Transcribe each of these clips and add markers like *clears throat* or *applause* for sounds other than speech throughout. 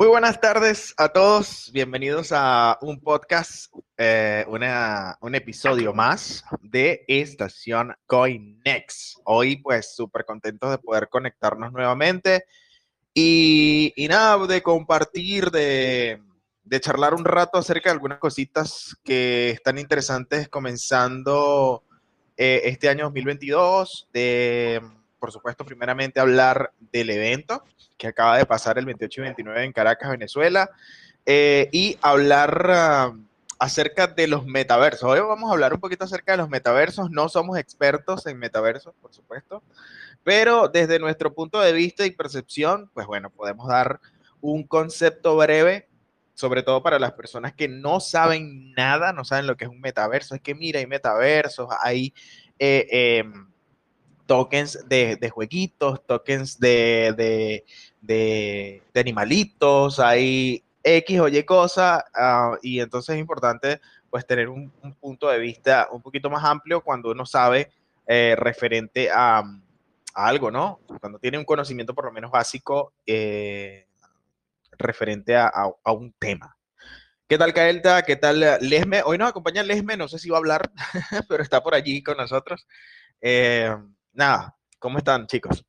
Muy buenas tardes a todos, bienvenidos a un podcast, eh, un episodio más de Estación CoinNext. Hoy pues súper contentos de poder conectarnos nuevamente y, nada, de compartir, de, charlar un rato acerca de algunas cositas que están interesantes comenzando eh, este año 2022, de por supuesto primeramente hablar del evento que acaba de pasar el 28 y 29 en Caracas, Venezuela, eh, y hablar ah, acerca de los metaversos. Hoy vamos a hablar un poquito acerca de los metaversos. No somos expertos en metaversos, por supuesto, pero desde nuestro punto de vista y percepción, pues bueno, podemos dar un concepto breve sobre todo para las personas que no saben nada, no saben lo que es un metaverso. Es que mira, hay metaversos, hay eh, em, tokens de, de, jueguitos, tokens de, de, animalitos, hay X o Y cosa, ah, y entonces es importante pues tener un, punto de vista un poquito más amplio cuando uno sabe eh, referente a, algo, ¿no? Cuando tiene un conocimiento por lo menos básico eh, referente a, un tema. ¿Qué tal, Kaelta? ¿Qué tal, Lesme? Hoy nos acompaña Lesme, no sé si va a hablar, *laughs* pero está por allí con nosotros. Eh, nada, ¿cómo están, chicos?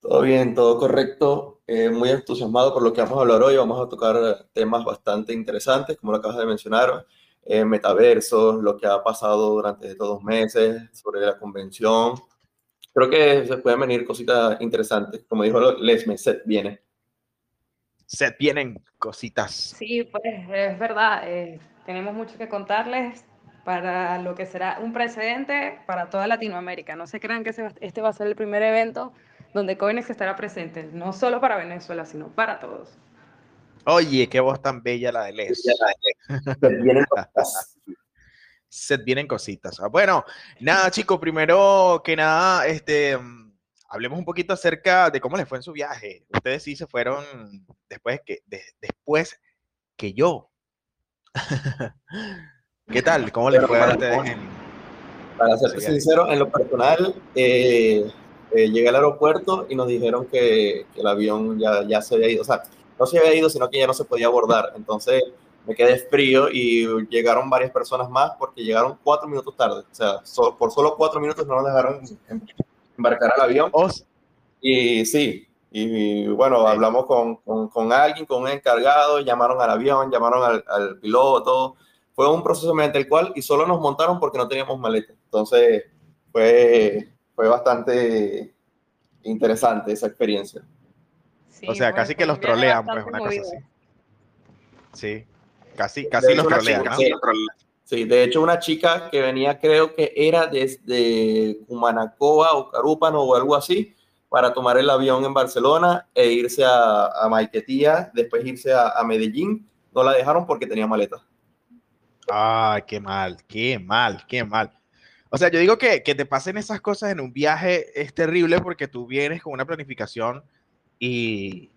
Todo bien, todo correcto. Eh, muy entusiasmado por lo que vamos a hablar hoy. Vamos a tocar temas bastante interesantes, como lo acabas de mencionar, eh, metaversos, lo que ha pasado durante estos dos meses sobre la convención. Creo que se pueden venir cositas interesantes. Como dijo Lesme, set viene. Set vienen cositas. Sí, pues es verdad. Eh, tenemos mucho que contarles para lo que será un precedente para toda Latinoamérica. No se crean que este va a ser el primer evento donde Coinex estará presente, no solo para Venezuela, sino para todos. Oye, qué voz tan bella la de Les. Se vienen cositas. *laughs* Se vienen cositas. Ah, bueno, nada, chicos, primero que nada, este, hablemos un poquito acerca de cómo les fue en su viaje. Ustedes sí se fueron después que, después que yo. *laughs* ¿Qué tal? ¿Cómo les fue a ustedes? para ser sincero, en lo personal, eh, eh, llegué al aeropuerto y nos dijeron que, el avión ya, ya se había ido, o sea, no se había ido, sino que ya no se podía abordar. Entonces me quedé frío y llegaron varias personas más porque llegaron cuatro minutos tarde. O sea, por solo cuatro minutos no nos dejaron em, embarcar al avión. Oh. Y sí, y bueno, hablamos con, con, con, alguien, con un encargado, llamaron al avión, llamaron al, al, piloto. Fue un proceso mediante el cual y solo nos montaron porque no teníamos maleta. Entonces fue fue bastante interesante esa experiencia. o sea, casi que los trolean, pues, una cosa así. Sí, casi, casi los trolean, Sí, de hecho, una chica que venía, creo que era desde Cumanacoa o Carúpano o algo así, para tomar el avión en Barcelona e irse a, a Maiquetía, después irse a, a Medellín. No la dejaron porque tenía maleta. Ah, qué mal, qué mal, qué mal. O sea, yo digo que, que te pasen esas cosas en un viaje es terrible porque tú vienes con una planificación y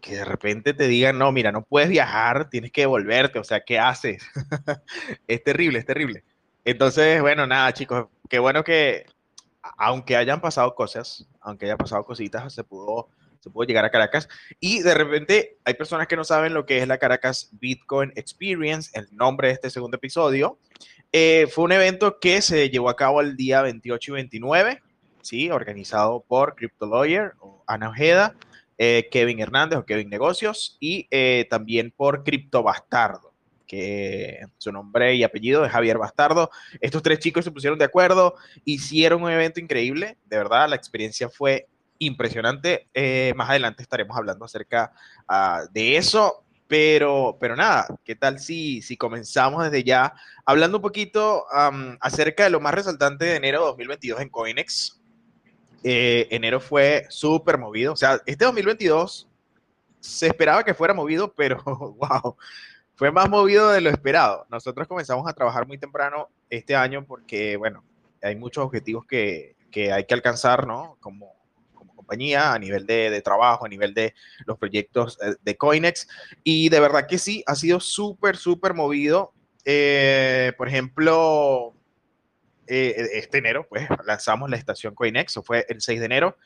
que de repente te digan, no, mira, no puedes viajar, tienes que devolverte, o sea, ¿qué haces? *laughs* es terrible, es terrible. Entonces, bueno, nada, chicos, qué bueno que, aunque hayan pasado cosas, aunque hayan pasado cositas, se pudo, se pudo llegar a Caracas. Y de repente hay personas que no saben lo que es la Caracas Bitcoin Experience, el nombre de este segundo episodio. Eh, fue un evento que se llevó a cabo el día 28 y 29, ¿sí? organizado por Crypto Lawyer, Ana Ojeda, eh, Kevin Hernández o Kevin Negocios y eh, también por Crypto Bastardo, que su nombre y apellido es Javier Bastardo. Estos tres chicos se pusieron de acuerdo, hicieron un evento increíble, de verdad, la experiencia fue impresionante. más adelante estaremos hablando acerca ah, de eso. Pero, pero nada, ¿qué tal si, si comenzamos desde ya hablando un poquito acerca de lo más resaltante de enero de 2022 en Coinex? Eh, enero fue súper movido. O sea, este 2022 se esperaba que fuera movido, *laughs* pero wow, fue más movido de lo esperado. Nosotros comenzamos a trabajar muy temprano este año porque, bueno, hay muchos objetivos que, que hay que alcanzar, ¿no? Como a nivel de, trabajo, a nivel de los proyectos eh, de Coinex. Y de verdad que sí, ha sido súper, súper movido. Eh, por ejemplo, eh, este enero, pues lanzamos la estación Coinex, o fue el 6 de enero.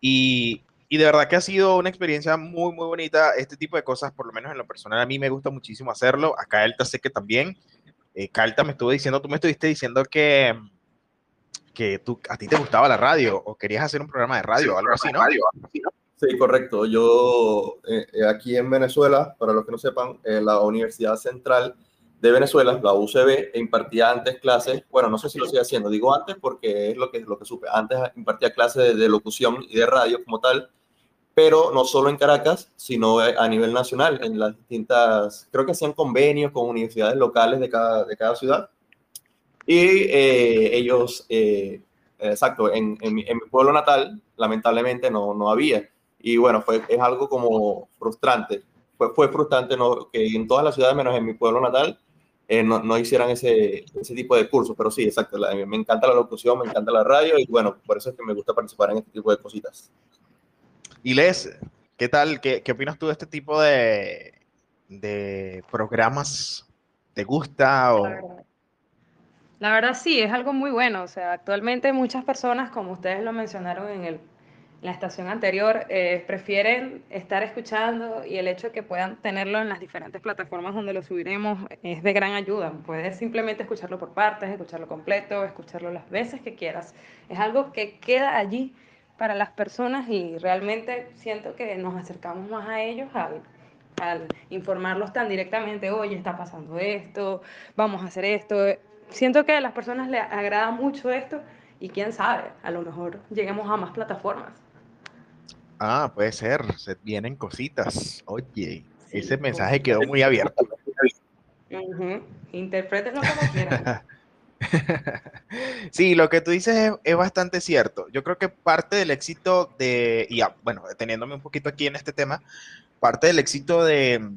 Y, Y de verdad que ha sido una experiencia muy, muy bonita. Este tipo de cosas, por lo menos en lo personal, a mí me gusta muchísimo hacerlo. Acá Calta sé que también. Eh, me estuvo diciendo, tú me estuviste diciendo que, que tú, a ti te gustaba la radio o querías hacer un programa de radio o algo así, ¿no? Sí, correcto. Yo eh, eh, aquí en Venezuela, para los que no sepan, la Universidad Central de Venezuela, la UCB, impartía antes clases, bueno, no sé si lo sigue haciendo, digo antes porque es lo que, lo que supe, antes impartía clases de locución y de radio como tal, pero no solo en Caracas, sino a nivel nacional, en las distintas, creo que hacían convenios con universidades locales de cada, de cada ciudad. Y eh, ellos, eh, exacto, en, en, mi, pueblo natal, lamentablemente no, no había. Y bueno, fue, es algo como frustrante. Fue, fue frustrante no, que en todas las ciudades, menos en mi pueblo natal, eh, no, no, hicieran ese, ese tipo de cursos. Pero sí, exacto, me encanta la locución, me encanta la radio y bueno, por eso es que me gusta participar en este tipo de cositas. Y Les, ¿qué tal? ¿Qué, ¿Qué, opinas tú de este tipo de, de programas? ¿Te gusta? O... La, verdad, sí, es algo muy bueno. O sea, actualmente muchas personas, como ustedes lo mencionaron en, el, la estación anterior, eh, prefieren estar escuchando y el hecho de que puedan tenerlo en las diferentes plataformas donde lo subiremos es de gran ayuda. Puedes simplemente escucharlo por partes, escucharlo completo, escucharlo las veces que quieras. Es algo que queda allí para las personas y realmente siento que nos acercamos más a ellos al, al informarlos tan directamente, oye, está pasando esto, vamos a hacer esto. Siento que a las personas les agrada mucho esto y quién sabe, a lo mejor lleguemos a más plataformas. Ah, puede ser, se vienen cositas. Oye, ese mensaje quedó muy abierto. Uh Interpretenlo como quieran. *laughs* sí, lo que tú dices es, bastante cierto. Yo creo que parte del éxito de, y bueno, deteniéndome un poquito aquí en este tema, parte del éxito de,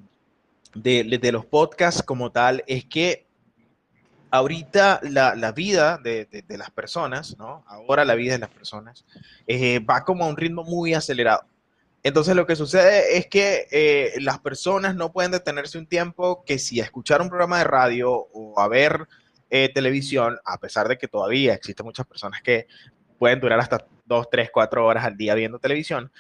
de, los podcasts como tal es que ahorita la, vida de, las personas, ¿no? Ahora la vida de las personas eh, va como a un ritmo muy acelerado. Entonces lo que sucede es que eh, las personas no pueden detenerse un tiempo que si a escuchar un programa de radio o a ver eh, televisión, a pesar de que todavía existen muchas personas que pueden durar hasta dos, tres, cuatro horas al día viendo televisión,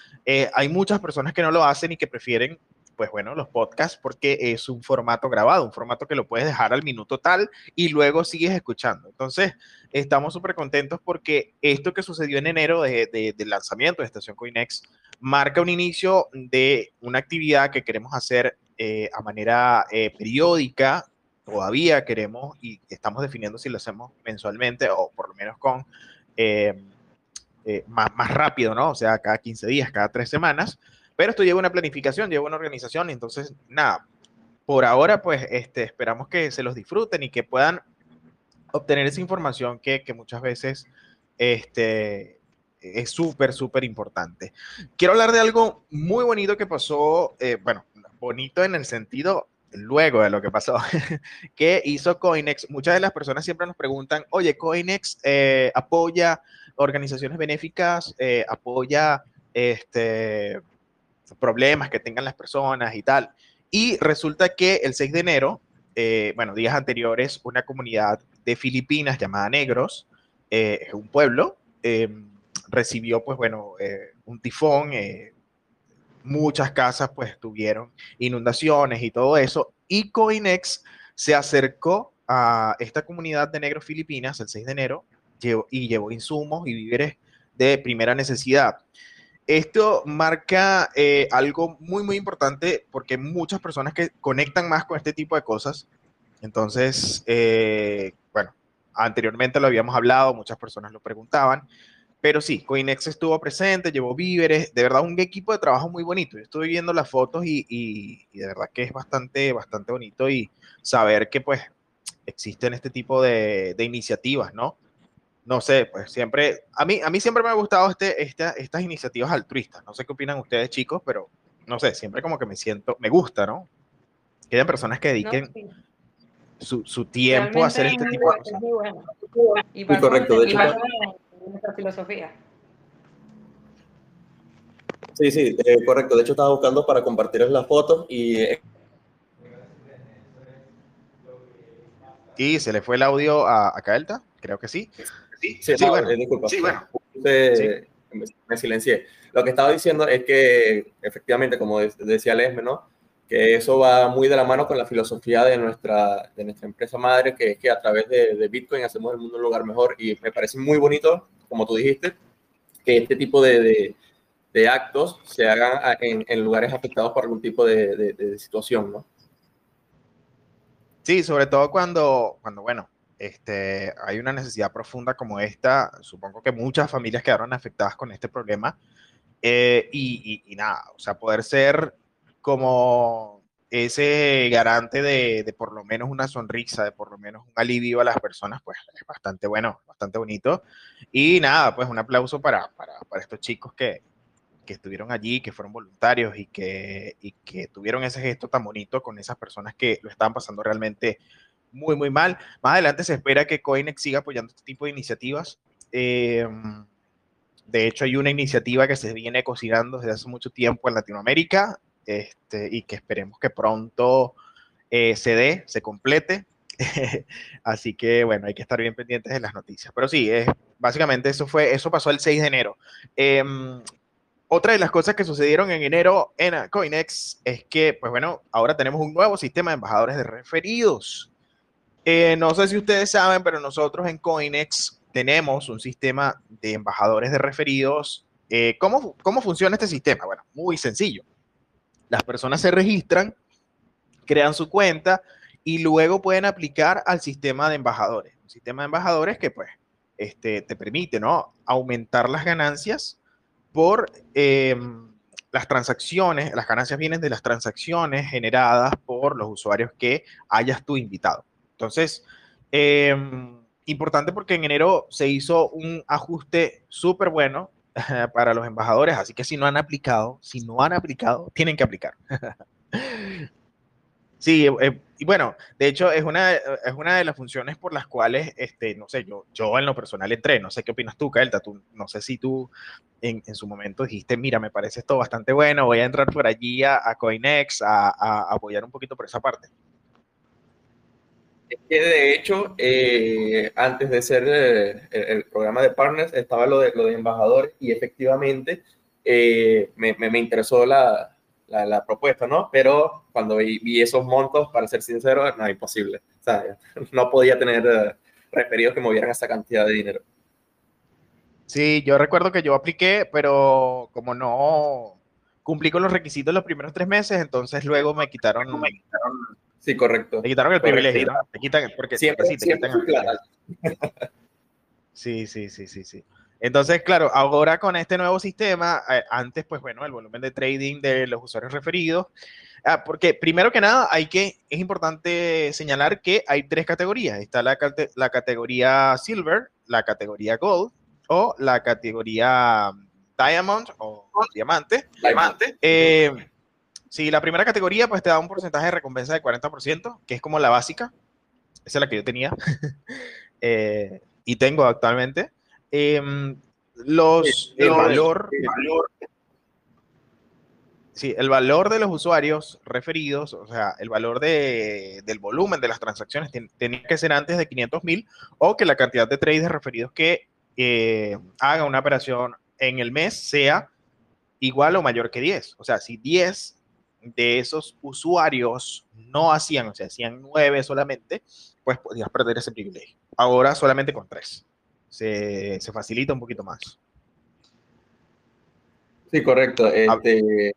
hay muchas personas que no lo hacen y que prefieren, pues bueno, los podcasts porque es un formato grabado, un formato que lo puedes dejar al minuto tal y luego sigues escuchando. Entonces, estamos súper contentos porque esto que sucedió en enero de, del lanzamiento de Estación Coinex marca un inicio de una actividad que queremos hacer eh, a manera periódica todavía queremos y estamos definiendo si lo hacemos mensualmente o por lo menos con eh, eh, más, más, rápido, ¿no? O sea, cada 15 días, cada 3 semanas. Pero esto lleva una planificación, lleva una organización, entonces, nada, por ahora, pues este, esperamos que se los disfruten y que puedan obtener esa información que, que muchas veces este, es súper, súper importante. Quiero hablar de algo muy bonito que pasó, eh, bueno, bonito en el sentido luego de lo que pasó, *laughs* que hizo Coinex, muchas de las personas siempre nos preguntan, oye, Coinex eh, apoya organizaciones benéficas, eh, apoya este, problemas que tengan las personas y tal. Y resulta que el 6 de enero, eh, bueno, días anteriores, una comunidad de Filipinas llamada Negros, un pueblo, recibió, pues bueno, un tifón, muchas casas pues tuvieron inundaciones y todo eso. Y Coinex se acercó a esta comunidad de negros filipinas el 6 de enero y llevó insumos y víveres de primera necesidad. Esto marca eh, algo muy, muy importante porque muchas personas que conectan más con este tipo de cosas. Entonces, eh, bueno, anteriormente lo habíamos hablado, muchas personas lo preguntaban. Pero sí, Coinex estuvo presente, llevó víveres, de verdad un equipo de trabajo muy bonito. Yo estuve viendo las fotos y, de verdad que es bastante, bastante bonito y saber que pues existen este tipo de, iniciativas, ¿no? No sé, pues siempre, a mí, a mí siempre me ha gustado este, estas iniciativas altruistas. No sé qué opinan ustedes chicos, pero no sé, siempre como que me siento, me gusta, ¿no? Que haya personas que dediquen su, tiempo a hacer este tipo de cosas. Y correcto, de hecho nuestra filosofía. Sí, sí, eh, correcto. De hecho, estaba buscando para compartir las fotos y... Eh, ¿Y se le fue el audio a, a Creo que sí. Sí, sí, bueno. Eh, disculpa. Sí, bueno. Me, silencié. lo que estaba diciendo es que efectivamente, como decía Lesme, ¿no? que eso va muy de la mano con la filosofía de nuestra, de nuestra empresa madre, que es que a través de, de Bitcoin hacemos el mundo un lugar mejor y me parece muy bonito, como tú dijiste, que este tipo de, de, de actos se hagan en, en, lugares afectados por algún tipo de, de, situación, ¿no? Sí, sobre todo cuando, cuando bueno, este, hay una necesidad profunda como esta, supongo que muchas familias quedaron afectadas con este problema, eh, y, y, y nada, o sea, poder ser como ese garante de, de, por lo menos una sonrisa, de por lo menos un alivio a las personas, pues es bastante bueno, bastante bonito. Y nada, pues un aplauso para, para, para estos chicos que, que, estuvieron allí, que fueron voluntarios y que, y que tuvieron ese gesto tan bonito con esas personas que lo estaban pasando realmente muy, muy mal. Más adelante se espera que Coinex siga apoyando este tipo de iniciativas. Eh, de hecho, hay una iniciativa que se viene cocinando desde hace mucho tiempo en Latinoamérica este, y que esperemos que pronto eh, se dé, se complete. *laughs* Así que bueno, hay que estar bien pendientes de las noticias. Pero sí, es, básicamente eso fue, eso pasó el 6 de enero. Eh, otra de las cosas que sucedieron en enero en Coinex es que, pues bueno, ahora tenemos un nuevo sistema de embajadores de referidos. Eh, no sé si ustedes saben, pero nosotros en Coinex tenemos un sistema de embajadores de referidos. Eh, ¿cómo, ¿Cómo funciona este sistema? Bueno, muy sencillo las personas se registran, crean su cuenta y luego pueden aplicar al sistema de embajadores. Un sistema de embajadores que pues este, te permite ¿no? aumentar las ganancias por eh, las transacciones, las ganancias vienen de las transacciones generadas por los usuarios que hayas tú invitado. Entonces, eh, importante porque en enero se hizo un ajuste súper bueno *laughs* para los embajadores, así que si no han aplicado, si no han aplicado, tienen que aplicar. *laughs* Sí, eh, y bueno, de hecho es una, es una de las funciones por las cuales, este, no sé, yo, yo en lo personal entré, no sé qué opinas tú, Kelta, tú, no sé si tú en, en, su momento dijiste, mira, me parece esto bastante bueno, voy a entrar por allí a, Coinex a, apoyar un poquito por esa parte. Que de hecho, eh, antes de ser eh, el, programa de partners, estaba lo de, lo de embajador y efectivamente eh, me, me, interesó la, la, propuesta, ¿no? Pero cuando vi, esos montos, para ser sincero, no, imposible. O sea, no podía tener eh, referidos que movieran esa cantidad de dinero. Sí, yo recuerdo que yo apliqué, pero como no cumplí con los requisitos los primeros tres meses, entonces luego me quitaron Sí, correcto. Te quitaron el correcto. privilegio, ¿no? Te quitan, porque siempre, sí, te siempre quitan el Sí, sí, sí, sí, sí. Entonces, claro, ahora con este nuevo sistema, eh, antes, pues bueno, el volumen de trading de los usuarios referidos, ah, porque primero que nada, hay que, es importante señalar que hay tres categorías. Está la, la categoría Silver, la categoría Gold o la categoría Diamond o Diamante. Diamante. Eh, Sí, la primera categoría pues te da un porcentaje de recompensa de 40%, que es como la básica. Esa es la que yo tenía *laughs* eh, y tengo actualmente. Eh, los, el, valor, el valor, sí, el valor de los usuarios referidos, o sea, el valor de, del volumen de las transacciones tenía que ser antes de 500 mil o que la cantidad de traders referidos que eh, haga una operación en el mes sea igual o mayor que 10. O sea, si 10 de esos usuarios no hacían, o sea, hacían nueve solamente, pues podías perder ese privilegio. Ahora solamente con tres. Se, se facilita un poquito más. Sí, correcto. Este,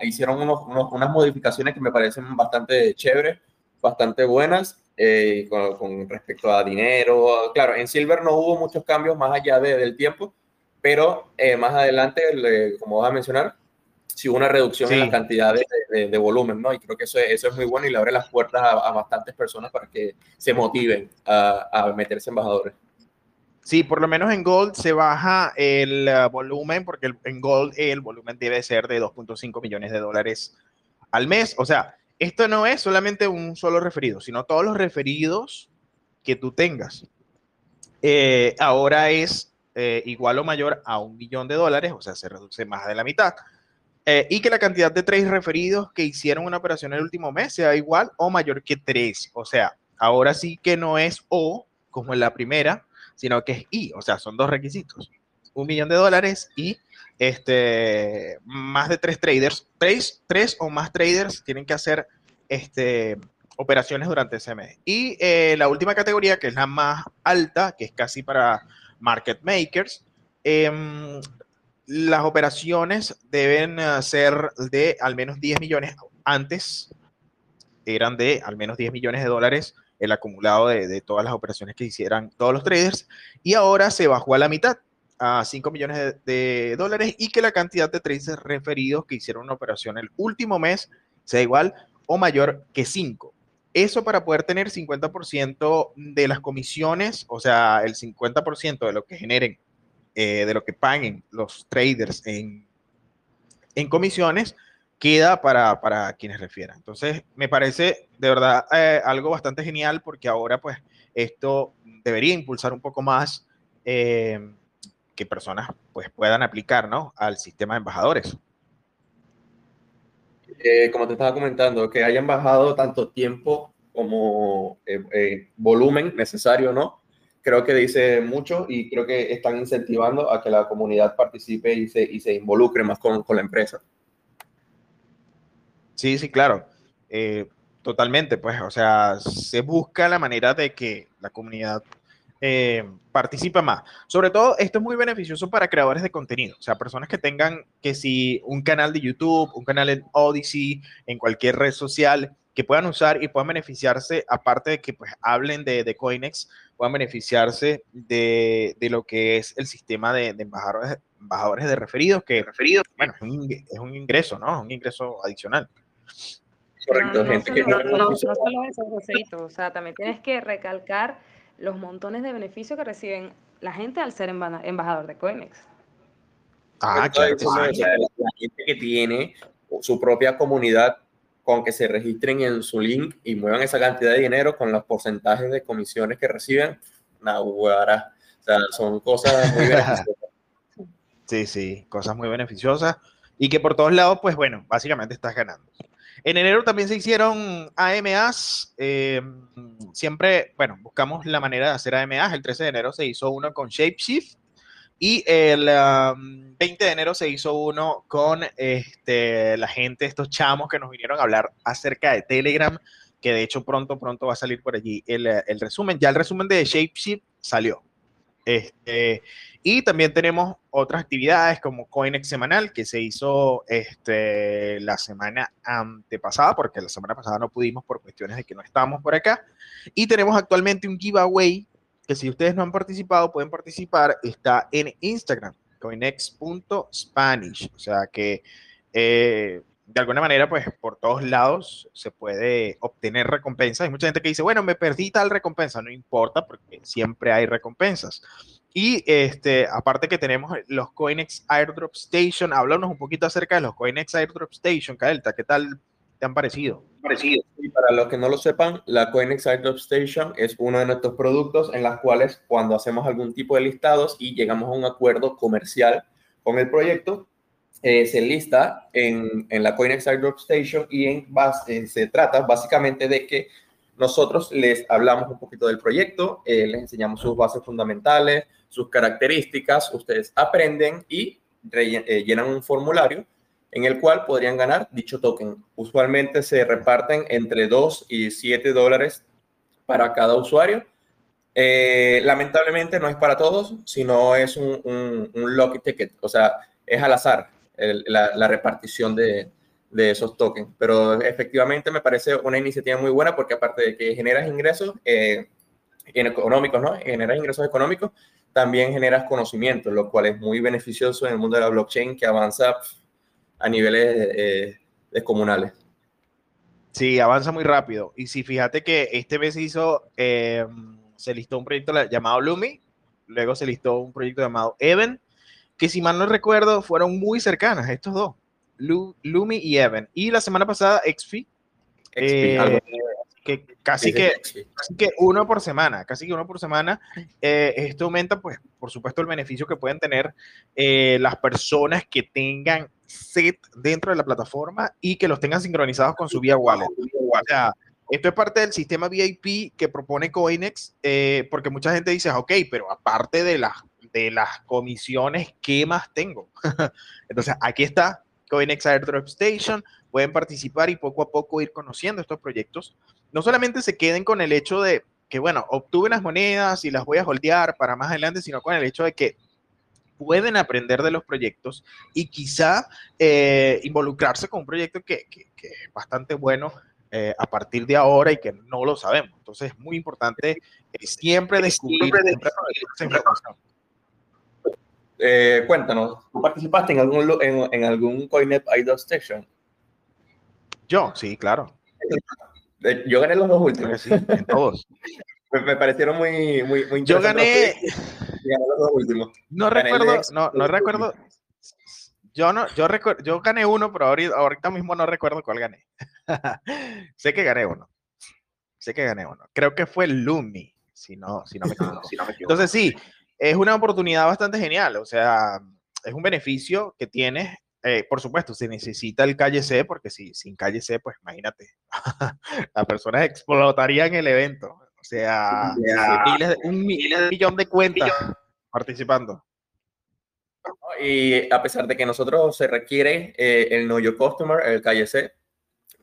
hicieron unos, unos, unas modificaciones que me parecen bastante chéveres, bastante buenas eh, con, con, respecto a dinero. Claro, en Silver no hubo muchos cambios más allá de, del tiempo, pero eh, más adelante, le, como vas a mencionar, sí una reducción sí. en la cantidad de, de, de, volumen, ¿no? Y creo que eso, eso es muy bueno y le abre las puertas a, a bastantes personas para que se motiven a, a, meterse embajadores. Sí, por lo menos en Gold se baja el uh, volumen, porque en Gold el volumen debe ser de 2.5 millones de dólares al mes. O sea, esto no es solamente un solo referido, sino todos los referidos que tú tengas. Eh, ahora es eh, igual o mayor a un millón de dólares, o sea, se reduce más de la mitad. Eh, y que la cantidad de trades referidos que hicieron una operación el último mes sea igual o mayor que tres. O sea, ahora sí que no es O como en la primera, sino que es I. O sea, son dos requisitos. un millón de dólares y este, más de tres traders, tres, tres o más traders tienen que hacer este, operaciones durante ese mes. Y eh, la última categoría, que es la más alta, que es casi para market makers, em, las operaciones deben eh, ser de al menos 10 millones. Antes eran de al menos 10 millones de dólares el acumulado de, todas las operaciones que hicieran todos los traders y ahora se bajó a la mitad a 5 millones de, dólares y que la cantidad de traders referidos que hicieron una operación el último mes sea igual o mayor que 5. Eso para poder tener 50% de las comisiones, o sea, el 50% de lo que generen, eh, de lo que paguen los traders en, en comisiones, queda para, para, quienes refieran. Entonces, me parece de verdad eh, algo bastante genial porque ahora, pues, esto debería impulsar un poco más eh, que personas, pues, puedan aplicar, ¿no? Al sistema de embajadores. Como te estaba comentando, que hayan bajado tanto tiempo como volumen necesario, ¿no? Creo que dice mucho y creo que están incentivando a que la comunidad participe y se, y se involucre más con, la empresa. Sí, sí, claro. Eh, totalmente, pues, o sea, se busca la manera de que la comunidad eh, participe más. Sobre todo, esto es muy beneficioso para creadores de contenido, o sea, personas que tengan que si un canal de YouTube, un canal en Odyssey, en cualquier red social, que puedan usar y puedan beneficiarse, aparte de que pues hablen de, de Coinex, puedan beneficiarse de, lo que es el sistema de, embajadores, embajadores de referidos, que referidos, bueno, es un, es un ingreso, ¿no? Un ingreso adicional. Correcto, no, gente que no, no, solo eso, Joséito, o sea, también tienes que recalcar los montones de beneficios que reciben la gente al ser embajador de Coinex. Ah, claro. la, gente que tiene su propia comunidad con que se registren en su link y muevan esa cantidad de dinero con los porcentajes de comisiones que reciben, nada, o sea, son cosas muy *laughs* beneficiosas. Sí, sí, cosas muy beneficiosas y que por todos lados, pues bueno, básicamente estás ganando. En enero también se hicieron AMAs. Eh, siempre, bueno, buscamos la manera de hacer AMAs. El 13 de enero se hizo uno con ShapeShift y el 20 um, de enero se hizo uno con este, la gente, estos chamos que nos vinieron a hablar acerca de Telegram, que de hecho pronto, pronto va a salir por allí el, el resumen. Ya el resumen de ShapeShift salió. Este, y también tenemos otras actividades como Coinex semanal que se hizo este, la semana antepasada, porque la semana pasada no pudimos por cuestiones de que no estábamos por acá. Y tenemos actualmente un giveaway que si ustedes no han participado, pueden participar. Está en Instagram, coinex.spanish. O sea que eh, de alguna manera, pues por todos lados se puede obtener recompensas. Hay mucha gente que dice, bueno, me perdí tal recompensa. No importa porque siempre hay recompensas. Y este, aparte que tenemos los Coinex Airdrop Station, háblanos un poquito acerca de los Coinex Airdrop Station, Cadelta, ¿qué tal te han parecido? Parecido. Y para los que no lo sepan, la Coinex Airdrop Station es uno de nuestros productos en los cuales cuando hacemos algún tipo de listados y llegamos a un acuerdo comercial con el proyecto, eh, se lista en, en, la Coinex Airdrop Station y en base, se trata básicamente de que nosotros les hablamos un poquito del proyecto, eh, les enseñamos sus bases fundamentales, sus características, ustedes aprenden y eh, llenan un formulario en el cual podrían ganar dicho token. Usualmente se reparten entre 2 y 7 dólares para cada usuario. Eh, lamentablemente no es para todos, sino es un, un, lucky ticket, o sea, es al azar la, repartición de, de, esos tokens. Pero efectivamente me parece una iniciativa muy buena porque aparte de que generas ingresos eh, económicos, ¿no? Generas ingresos económicos, también generas conocimiento, lo cual es muy beneficioso en el mundo de la blockchain que avanza a niveles eh, descomunales. Sí, avanza muy rápido. Y si fíjate que este mes hizo, eh, se listó un proyecto llamado Lumi, luego se listó un proyecto llamado Even, que si mal no recuerdo fueron muy cercanas estos dos, Lumi y Even. Y la semana pasada XFI, eh, que casi que, que uno por semana, casi que uno por semana. Eh, esto aumenta, pues, por supuesto, el beneficio que pueden tener eh, las personas que tengan set dentro de la plataforma y que los tengan sincronizados con su vía wallet. O sea, esto es parte del sistema VIP que propone Coinex, eh, porque mucha gente dice, ok, pero aparte de, la, de las comisiones, ¿qué más tengo? *laughs* Entonces, aquí está CoinEx Airdrop Station, pueden participar y poco a poco ir conociendo estos proyectos. No solamente se queden con el hecho de que, bueno, obtuve las monedas y las voy a holdear para más adelante, sino con el hecho de que pueden aprender de los proyectos y quizá eh, involucrarse con un proyecto que, es bastante bueno eh, a partir de ahora y que no lo sabemos. Entonces es muy importante eh, siempre descubrir esa información. cuéntanos, ¿tú participaste en algún, en, en algún CoinEp Idol Station? Yo, sí, claro. Yo gané los dos últimos. Sí, en todos. *laughs* me, parecieron muy, muy, muy Yo gané. los dos últimos. No recuerdo, no, no recuerdo. Yo no, yo recuerdo, yo gané uno, pero ahorita, mismo no recuerdo cuál gané. *laughs* sé que gané uno. Sé que gané uno. Creo que fue Lumi, si no, si no me *laughs* equivoco. Si no me equivoco. Entonces sí, es una oportunidad bastante genial. O sea, es un beneficio que tienes eh, por supuesto, se necesita el calle C, porque si, sin calle C, pues imagínate, *laughs* las personas explotarían el evento. O sea, un, millón de cuentas participando. Y a pesar de que nosotros se requiere eh, el Know Your Customer, el calle C,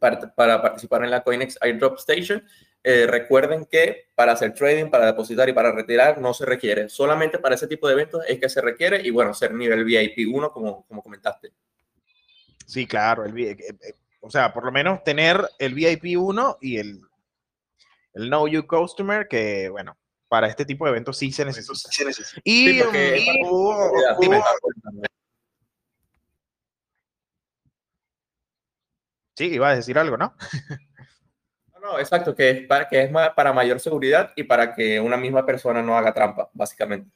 para, para, participar en la Coinex Airdrop Station, eh, recuerden que para hacer trading, para depositar y para retirar no se requiere. Solamente para ese tipo de eventos es que se requiere y bueno, ser nivel VIP 1 como, como comentaste. Sí, claro, el, eh, eh, o sea, por lo menos tener el VIP 1 y el, el Know You Customer, que bueno, para este tipo de eventos sí se necesita. Y, sí, iba a decir algo, ¿no? No, exacto, que es, para, que es para mayor seguridad y para que una misma persona no haga trampa, básicamente.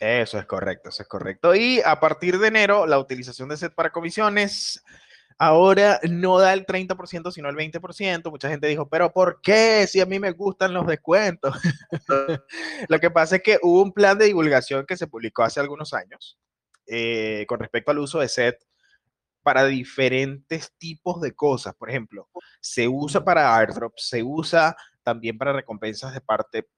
Eso es correcto, eso es correcto. Y a partir de enero, la utilización de set para comisiones ahora no da el 30%, sino el 20%. Mucha gente dijo, pero ¿por qué? Si a mí me gustan los descuentos. *laughs* Lo que pasa es que hubo un plan de divulgación que se publicó hace algunos años eh, con respecto al uso de set para diferentes tipos de cosas. Por ejemplo, se usa para airdrop, se usa también para recompensas de parte,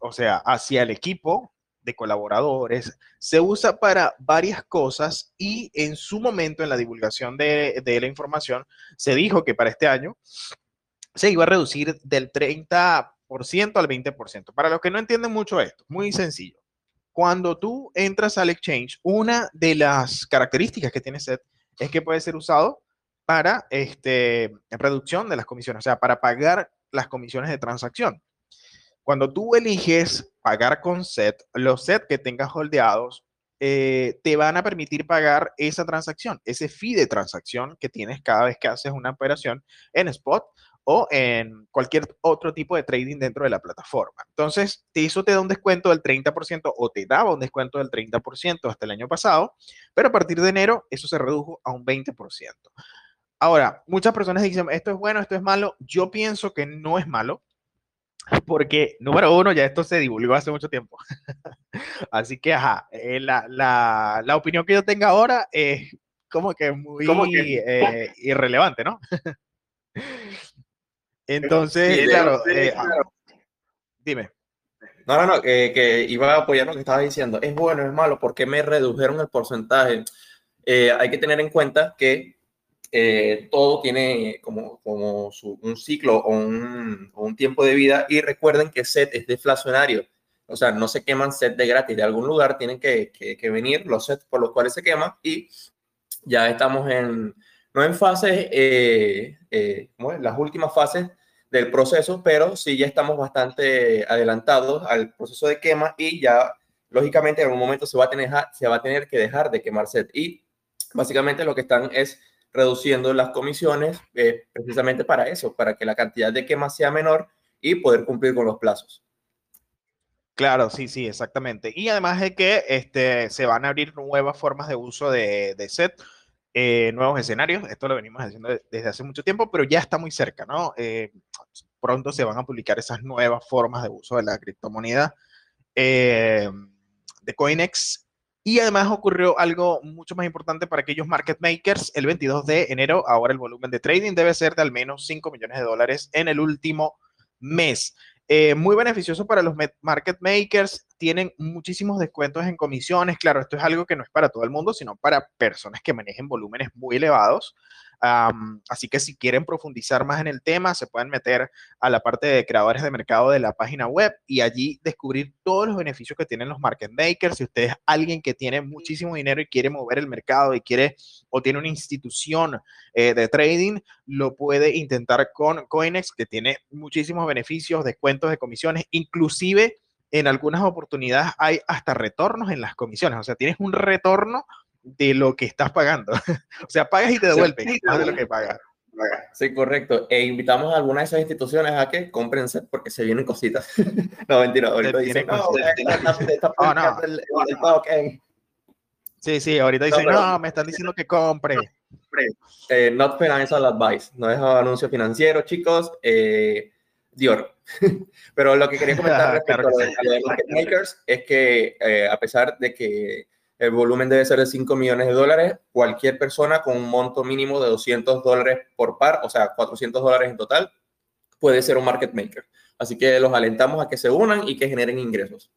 o sea, hacia el equipo de colaboradores, se usa para varias cosas y en su momento en la divulgación de, de la información se dijo que para este año se iba a reducir del 30% al 20%. Para los que no entienden mucho esto, muy sencillo. Cuando tú entras al exchange, una de las características que tiene SET es que puede ser usado para este, reducción de las comisiones, o sea, para pagar las comisiones de transacción. Cuando tú eliges pagar con SET, los SET que tengas holdeados eh, te van a permitir pagar esa transacción, ese fee de transacción que tienes cada vez que haces una operación en spot o en cualquier otro tipo de trading dentro de la plataforma. Entonces, eso te da un descuento del 30% o te daba un descuento del 30% hasta el año pasado, pero a partir de enero eso se redujo a un 20%. Ahora, muchas personas dicen, esto es bueno, esto es malo. Yo pienso que no es malo, porque, número uno, ya esto se divulgó hace mucho tiempo. *laughs* Así que, ajá, eh, la, la, la, opinión que yo tenga ahora es como que muy eh, irrelevante, ¿no? *laughs* Entonces, claro, eh, dime. No, no, no, que, iba a apoyar lo que estabas diciendo. Es bueno, es malo, ¿por qué me redujeron el porcentaje? Eh, hay que tener en cuenta que eh, todo tiene como, como un ciclo o un, un, tiempo de vida y recuerden que set es deflacionario. O sea, no se queman set de gratis de algún lugar, tienen que, que, que venir los sets por los cuales se queman y ya estamos en, no en fases, eh, eh, las últimas fases del proceso, pero sí ya estamos bastante adelantados al proceso de quema y ya, lógicamente, en algún momento se va a tener, se va a tener que dejar de quemar set. Y básicamente lo que están es reduciendo las comisiones eh, precisamente para eso, para que la cantidad de quema sea menor y poder cumplir con los plazos. Claro, sí, sí, exactamente. Y además de que este, se van a abrir nuevas formas de uso de, de set eh, nuevos escenarios. Esto lo venimos haciendo desde hace mucho tiempo, pero ya está muy cerca, ¿no? Eh, pronto se van a publicar esas nuevas formas de uso de la criptomoneda eh, de Coinex. Y además ocurrió algo mucho más importante para aquellos market makers. El 22 de enero, ahora el volumen de trading debe ser de al menos 5 millones de dólares en el último mes. Eh, muy beneficioso para los market makers. Tienen muchísimos descuentos en comisiones. Claro, esto es algo que no es para todo el mundo, sino para personas que manejen volúmenes muy elevados así que si quieren profundizar más en el tema, se pueden meter a la parte de creadores de mercado de la página web y allí descubrir todos los beneficios que tienen los market makers. Si usted es alguien que tiene muchísimo dinero y quiere mover el mercado y quiere o tiene una institución eh, de trading, lo puede intentar con Coinex, que tiene muchísimos beneficios, descuentos de comisiones, inclusive en algunas oportunidades hay hasta retornos en las comisiones. O sea, tienes un retorno de lo que estás pagando. *laughs* o sea, pagas y te devuelven más de lo que pagas. Sí, correcto. E invitamos a algunas de esas instituciones a que compren set porque se vienen cositas. *laughs* no, mentira, ahorita dicen, no, *laughs* Sí, sí, ahorita dicen, no, me están diciendo que compre. Eh, not financial advice, no es anuncio financiero, chicos. Eh, Dior. Pero lo que quería comentar respecto a, los market makers es que eh, a pesar de que el volumen debe ser de 5 millones de dólares. Cualquier persona con un monto mínimo de 200 dólares por par, o sea, 400 dólares en total, puede ser un market maker. Así que los alentamos a que se unan y que generen ingresos.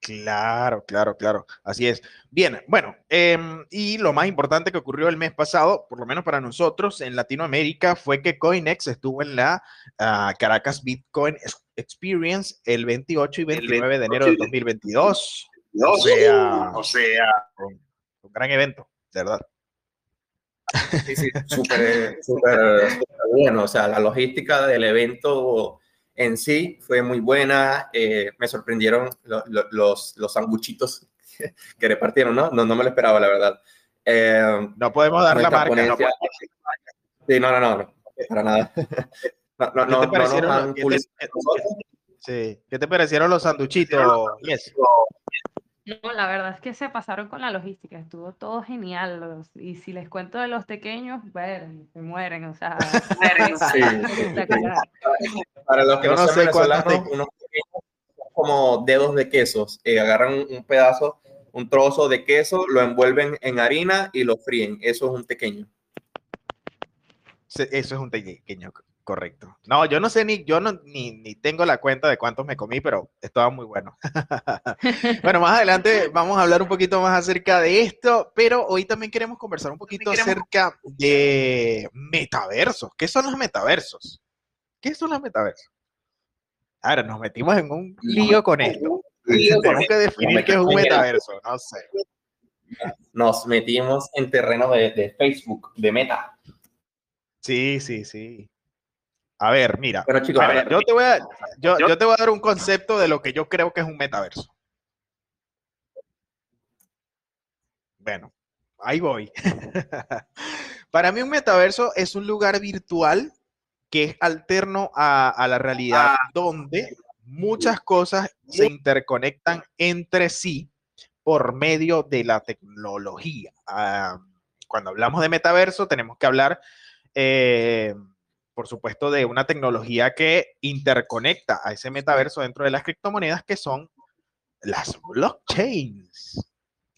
Claro, claro, claro. Así es. Bien, bueno, em, y lo más importante que ocurrió el mes pasado, por lo menos para nosotros en Latinoamérica, fue que Coinex estuvo en la ah, Caracas Bitcoin Experience el 28 y 29 de enero de 2022. O sea, o sea un, gran evento, de verdad. Sí, sí, *laughs* súper, súper bueno. O sea, la logística del evento en sí fue muy buena. Eh, me sorprendieron los, los sanguchitos que repartieron, ¿no? ¿no? No me lo esperaba, la verdad. Eh, no podemos dar la marca. No sí, no, no, no, para nada. No, no, no, no, ¿qué, te, sí. ¿Qué te parecieron los sanduchitos? Yes. No, la verdad es que se pasaron con la logística, estuvo todo genial. y si les cuento de los pequeños, bueno, se mueren, o sea, *laughs* sí, *laughs* Para los que no, no sé venezolanos, unos como dedos de quesos, eh, agarran un, pedazo, un trozo de queso, lo envuelven en harina y lo fríen. Eso es un pequeño. Eso es un pequeño. Correcto. No, yo no sé ni, yo no, ni, ni tengo la cuenta de cuántos me comí, pero estaba muy bueno. *laughs* bueno, más adelante *laughs* vamos a hablar un poquito más acerca de esto, pero hoy también queremos conversar un poquito acerca de metaversos. ¿Qué son los metaversos? ¿Qué son los metaversos? Ahora nos metimos en un lío con esto. Tenemos que definir qué es un metaverso, no sé. Nos metimos en terreno de, de Facebook, de meta. Sí, sí, sí. A ver, mira. yo, te voy a, yo, te voy a dar un concepto de lo que yo creo que es un metaverso. Bueno, ahí voy. *laughs* Para mí un metaverso es un lugar virtual que es alterno a, la realidad, ah. donde muchas cosas se interconectan entre sí por medio de la tecnología. Ah, cuando hablamos de metaverso, tenemos que hablar eh, por supuesto, de una tecnología que interconecta a ese metaverso dentro de las criptomonedas que son las blockchains.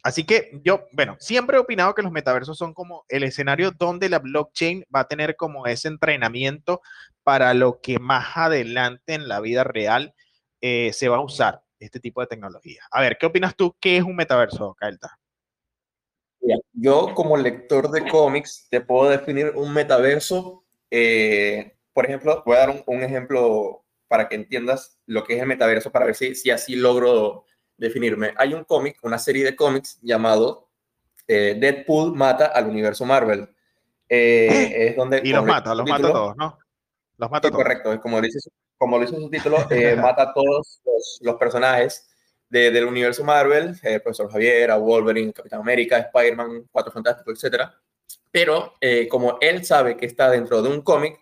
Así que yo, bueno, siempre he opinado que los metaversos son como el escenario donde la blockchain va a tener como ese entrenamiento para lo que más adelante en la vida real eh, se va a usar este tipo de tecnología. A ver, ¿qué opinas tú? ¿Qué es un metaverso, Kaelta? Yo como lector de cómics te puedo definir un metaverso eh, por ejemplo, voy a dar un, ejemplo para que entiendas lo que es el metaverso, para ver si, si así logro definirme. Hay un cómic, una serie de cómics llamado eh, Deadpool mata al universo Marvel. Eh, *gasps* es donde, y los mata, los mata todos, ¿no? Los mata todos. Correcto, como dice, como dice su título, *laughs* mata a todos los, personajes del universo Marvel, el profesor Javier, a Wolverine, Capitán América, Spider-Man, Cuatro Fantásticos, etcétera pero eh, como él sabe que está dentro de un cómic,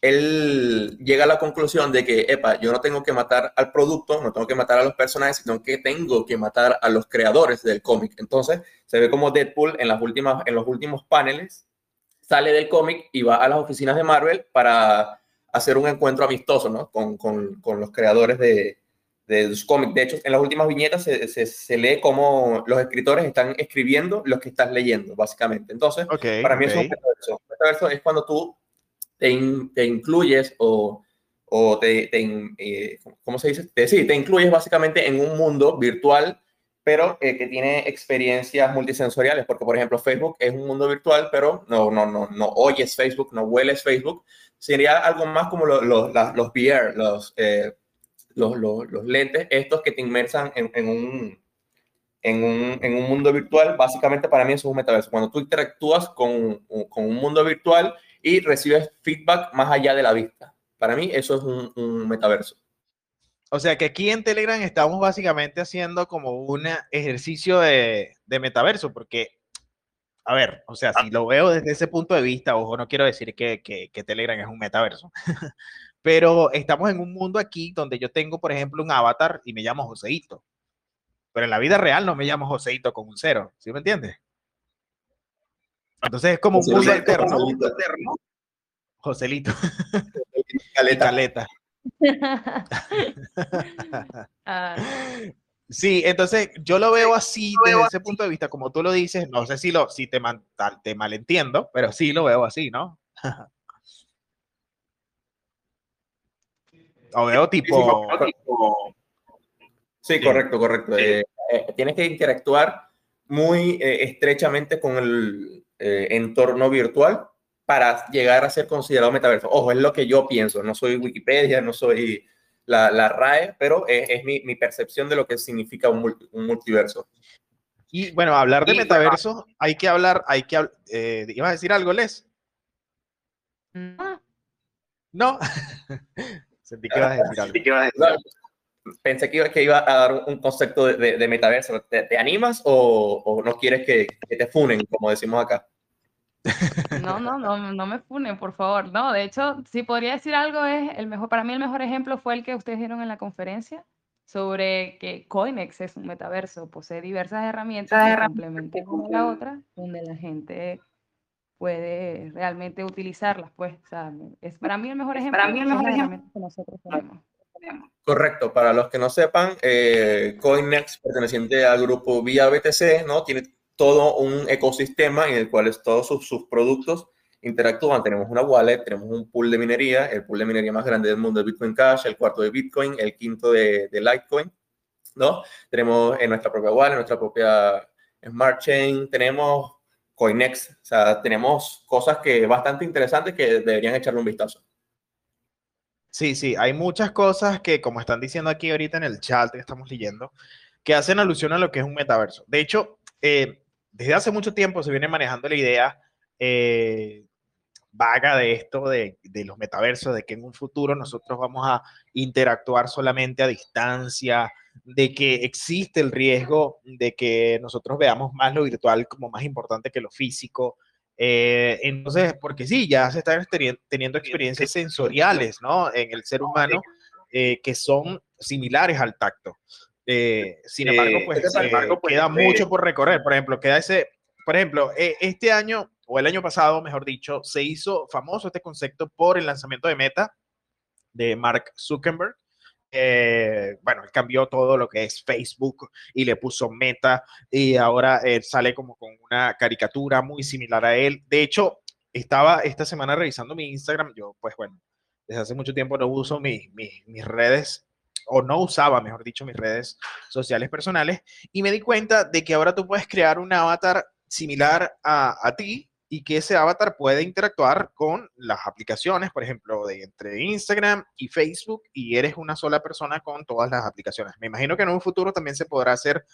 él llega a la conclusión de que, epa, yo no tengo que matar al producto, no tengo que matar a los personajes, sino que tengo que matar a los creadores del cómic. Entonces, se ve como Deadpool en, los últimos paneles sale del cómic y va a las oficinas de Marvel para hacer un encuentro amistoso ¿no? con los creadores de, de los cómics. De hecho, en las últimas viñetas se, se, lee cómo los escritores están escribiendo los que estás leyendo, básicamente. Entonces, para mí es un metaverso. es cuando tú te, te incluyes o, o te, te ¿cómo se dice? Te, sí, te incluyes básicamente en un mundo virtual pero que tiene experiencias multisensoriales, porque por ejemplo Facebook es un mundo virtual, pero no, no, no, no oyes Facebook, no hueles Facebook, sería algo más como los, los, los VR, eh, los, los, los, lentes, estos que te inmersan en, en, un, en, un, en, un, mundo virtual, básicamente para mí eso es un metaverso. Cuando tú interactúas con, con, un mundo virtual y recibes feedback más allá de la vista. Para mí eso es un, un metaverso. O sea que aquí en Telegram estamos básicamente haciendo como un ejercicio de, de metaverso, porque a ver, o sea, si lo veo desde ese punto de vista, ojo, no quiero decir que, que, Telegram es un metaverso, *laughs* pero estamos en un mundo aquí donde yo tengo, por ejemplo, un avatar y me llamo Joseito, pero en la vida real no me llamo Joseito con un cero, ¿sí me entiendes? Entonces es como un mundo alterno. Joselito. *laughs* Caleta. Caleta. *laughs* Ah. Sí, entonces yo lo veo así desde ese punto de vista, como tú lo dices, no sé si, lo, si te, te malentiendo, pero sí lo veo así, ¿no? *laughs* o veo tipo... Sí, correcto, correcto. Eh, eh, tienes que interactuar muy eh, estrechamente con el entorno virtual para llegar a ser considerado metaverso. Ojo, es lo que yo pienso, no soy Wikipedia, no soy la, RAE, pero es, mi, percepción de lo que significa un, multiverso. Y bueno, hablar de metaverso, hay que hablar, hay que eh, ¿Ibas a decir algo, Les? No. *laughs* Sentí que ibas a decir algo. pensé que iba, que iba, a dar un concepto de, metaverso. ¿Te, animas o, no quieres que, te funen, como decimos acá? *laughs* No, no, no, no me funen, por favor. No, de hecho, si podría decir algo, es el mejor, para mí el mejor ejemplo fue el que ustedes dieron en la conferencia sobre que Coinex es un metaverso, posee diversas herramientas que complementan una la otra, donde la gente puede realmente utilizarlas, pues, es para mí el mejor ejemplo. Para mí el mejor ejemplo que nosotros tenemos. Correcto, para los que no sepan, eh, Coinex, perteneciente al grupo Vía BTC, ¿no? Tiene todo un ecosistema en el cual todos sus, sus, productos interactúan. Tenemos una wallet, tenemos un pool de minería, el pool de minería más grande del mundo es Bitcoin Cash, el cuarto de Bitcoin, el quinto de, de Litecoin, ¿no? Tenemos en nuestra propia wallet, nuestra propia Smart Chain, tenemos Coinex, o sea, tenemos cosas que bastante interesantes que deberían echarle un vistazo. Sí, sí, hay muchas cosas que, como están diciendo aquí ahorita en el chat que estamos leyendo, que hacen alusión a lo que es un metaverso. De hecho, eh, desde hace mucho tiempo se viene manejando la idea eh, vaga de esto, de, los metaversos, de que en un futuro nosotros vamos a interactuar solamente a distancia, de que existe el riesgo de que nosotros veamos más lo virtual como más importante que lo físico. Eh, entonces, porque sí, ya se están teniendo experiencias sensoriales, ¿no? En el ser humano eh, que son similares al tacto. Eh, sin embargo, pues, eh, pues queda mucho por recorrer. Por ejemplo, queda ese, por ejemplo, eh, este año o el año pasado, mejor dicho, se hizo famoso este concepto por el lanzamiento de Meta de Mark Zuckerberg. bueno, él cambió todo lo que es Facebook y le puso Meta y ahora él sale como con una caricatura muy similar a él. De hecho, estaba esta semana revisando mi Instagram. Yo, pues bueno, desde hace mucho tiempo no uso mis redes o no usaba, mejor dicho, mis redes sociales personales y me di cuenta de que ahora tú puedes crear un avatar similar a, ti y que ese avatar puede interactuar con las aplicaciones, por ejemplo, de entre Instagram y Facebook y eres una sola persona con todas las aplicaciones. Me imagino que en un futuro también se podrá hacer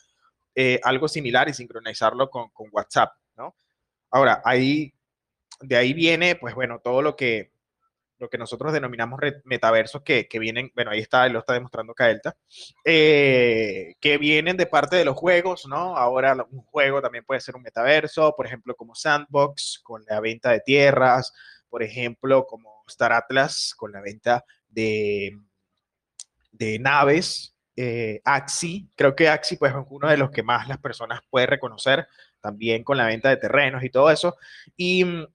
eh, algo similar y sincronizarlo con, WhatsApp, ¿no? Ahora, ahí, de ahí viene, pues bueno, todo lo que lo que nosotros denominamos metaversos que, que, vienen, bueno, ahí está, lo está demostrando Kaelta, eh, que vienen de parte de los juegos, ¿no? Ahora un juego también puede ser un metaverso, por ejemplo, como Sandbox, con la venta de tierras, por ejemplo, como Star Atlas, con la venta de, de naves, eh, Axi, creo que Axi pues, es uno de los que más las personas pueden reconocer, también con la venta de terrenos y todo eso. Y mm,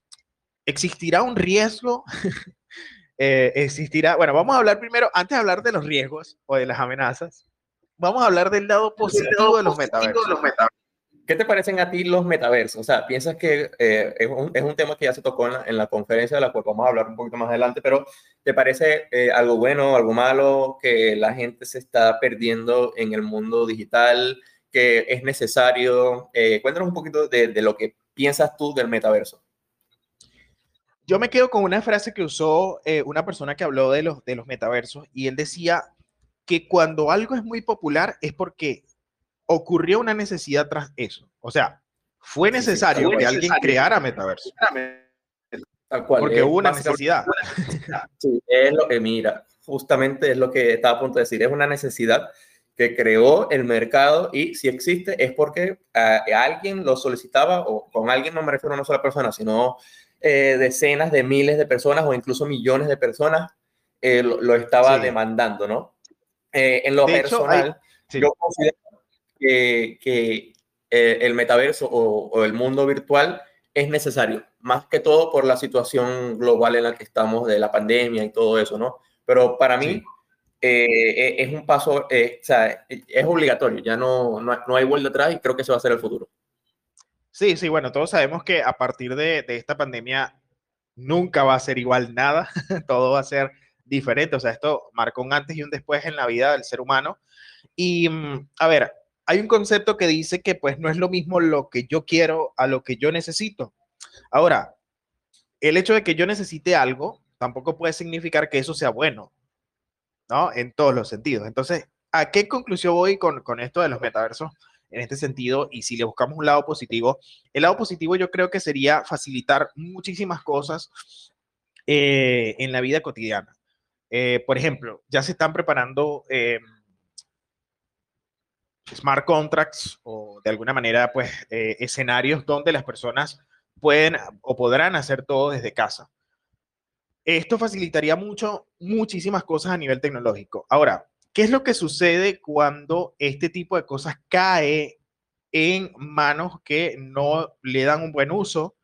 existirá un riesgo *laughs* Eh, existirá, bueno, vamos a hablar primero, antes de hablar de los riesgos o de las amenazas, vamos a hablar del lado positivo, de, los metaversos. ¿Qué te parecen a ti los metaversos? O sea, ¿piensas que eh, es, un, es, un, tema que ya se tocó en la, en la, conferencia de la cual vamos a hablar un poquito más adelante, pero ¿te parece eh, algo bueno, algo malo, que la gente se está perdiendo en el mundo digital, que es necesario? Eh, cuéntanos un poquito de, de lo que piensas tú del metaverso. Yo me quedo con una frase que usó eh, una persona que habló de los, de los metaversos y él decía que cuando algo es muy popular es porque ocurrió una necesidad tras eso. O sea, fue necesario sí, sí, que alguien creara metaverso. Tal cual, porque hubo una necesidad. Sí, es lo que mira, justamente es lo que estaba a punto de decir, es una necesidad que creó el mercado y si existe es porque uh, alguien lo solicitaba o con alguien no me refiero a una sola persona, sino eh, decenas de miles de personas o incluso millones de personas eh, lo, lo, estaba sí. demandando, ¿no? Eh, en lo de personal, hecho, hay, sí. yo considero que, que el metaverso o, o, el mundo virtual es necesario, más que todo por la situación global en la que estamos de la pandemia y todo eso, ¿no? Pero para mí sí. eh, es un paso, o sea, es obligatorio, ya no, no, no, hay vuelta atrás y creo que eso va a ser el futuro. Sí, sí, bueno, todos sabemos que a partir de, de esta pandemia nunca va a ser igual nada, *laughs* todo va a ser diferente, o sea, esto marcó un antes y un después en la vida del ser humano. Y, mm, a ver, hay un concepto que dice que pues no es lo mismo lo que yo quiero a lo que yo necesito. Ahora, el hecho de que yo necesite algo tampoco puede significar que eso sea bueno, ¿no? En todos los sentidos. Entonces, ¿a qué conclusión voy con, con esto de los metaversos? En este sentido y si le buscamos un lado positivo, el lado positivo yo creo que sería facilitar muchísimas cosas eh, en la vida cotidiana. Eh, por ejemplo, ya se están preparando eh, smart contracts o de alguna manera, pues, escenarios donde las personas pueden o podrán hacer todo desde casa. Esto facilitaría mucho, muchísimas cosas a nivel tecnológico. Ahora, ¿qué es lo que sucede cuando este tipo de cosas cae en manos que no le dan un buen uso?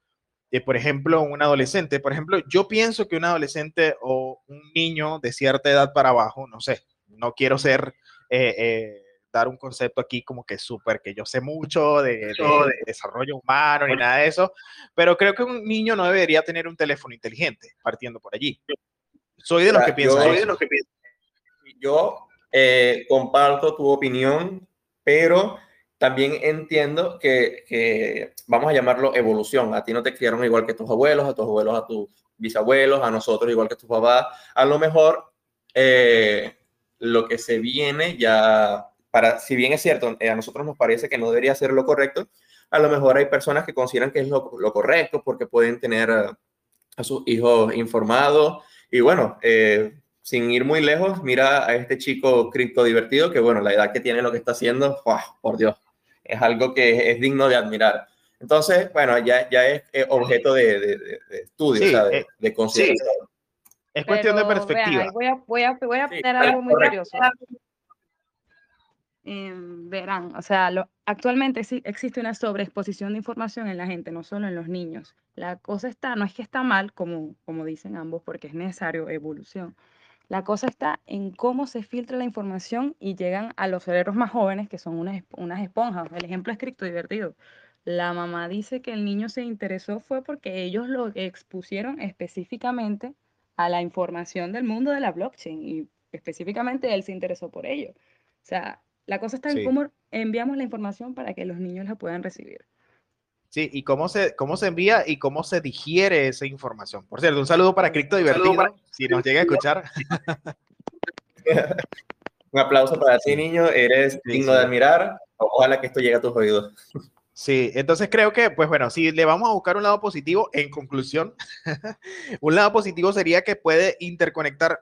De, por ejemplo, un adolescente. Por ejemplo, yo pienso que un adolescente o un niño de cierta edad para abajo, no sé, no quiero ser... Eh, eh, dar un concepto aquí como que súper, que yo sé mucho de, de, de, desarrollo humano ni nada de eso, pero creo que un niño no debería tener un teléfono inteligente, partiendo por allí. Soy de los que piensan Soy de los que piensan. Yo eh, comparto tu opinión, pero también entiendo que, que, vamos a llamarlo evolución. A ti no te criaron igual que tus abuelos, a tus abuelos, a tus bisabuelos, a nosotros igual que tus papás. A lo mejor eh, lo que se viene ya para, si bien es cierto, eh, a nosotros nos parece que no debería ser lo correcto, a lo mejor hay personas que consideran que es lo, lo correcto porque pueden tener a, a, sus hijos informados. Y bueno, eh, sin ir muy lejos, mira a este chico cripto divertido que, bueno, la edad que tiene, lo que está haciendo, ¡wow! por Dios, es algo que es digno de admirar. Entonces, bueno, ya, ya es objeto de, de, de estudio, sí, o sea, de, eh, de consideración. Sí. Es cuestión Pero, de perspectiva. Vean, voy a, voy a, voy a poner sí, algo muy curioso eh, verán, o sea, lo, actualmente sí existe una sobreexposición de información en la gente, no solo en los niños. La cosa está, no es que está mal, como, como dicen ambos, porque es necesario evolución. La cosa está en cómo se filtra la información y llegan a los cerebros más jóvenes, que son unas, unas esponjas. El ejemplo es cripto divertido. La mamá dice que el niño se interesó fue porque ellos lo expusieron específicamente a la información del mundo de la blockchain y específicamente él se interesó por ello. O sea, la cosa está en sí. cómo enviamos la información para que los niños la puedan recibir. Sí, y cómo se, cómo se envía y cómo se digiere esa información. Por cierto, un saludo para Cripto Divertido, para... si nos llega a escuchar. *laughs* un aplauso para ti, niño. Eres sí, digno sí. de admirar. Ojalá que esto llegue a tus oídos. Sí, entonces creo que, pues bueno, si le vamos a buscar un lado positivo, en conclusión, *laughs* un lado positivo sería que puede interconectar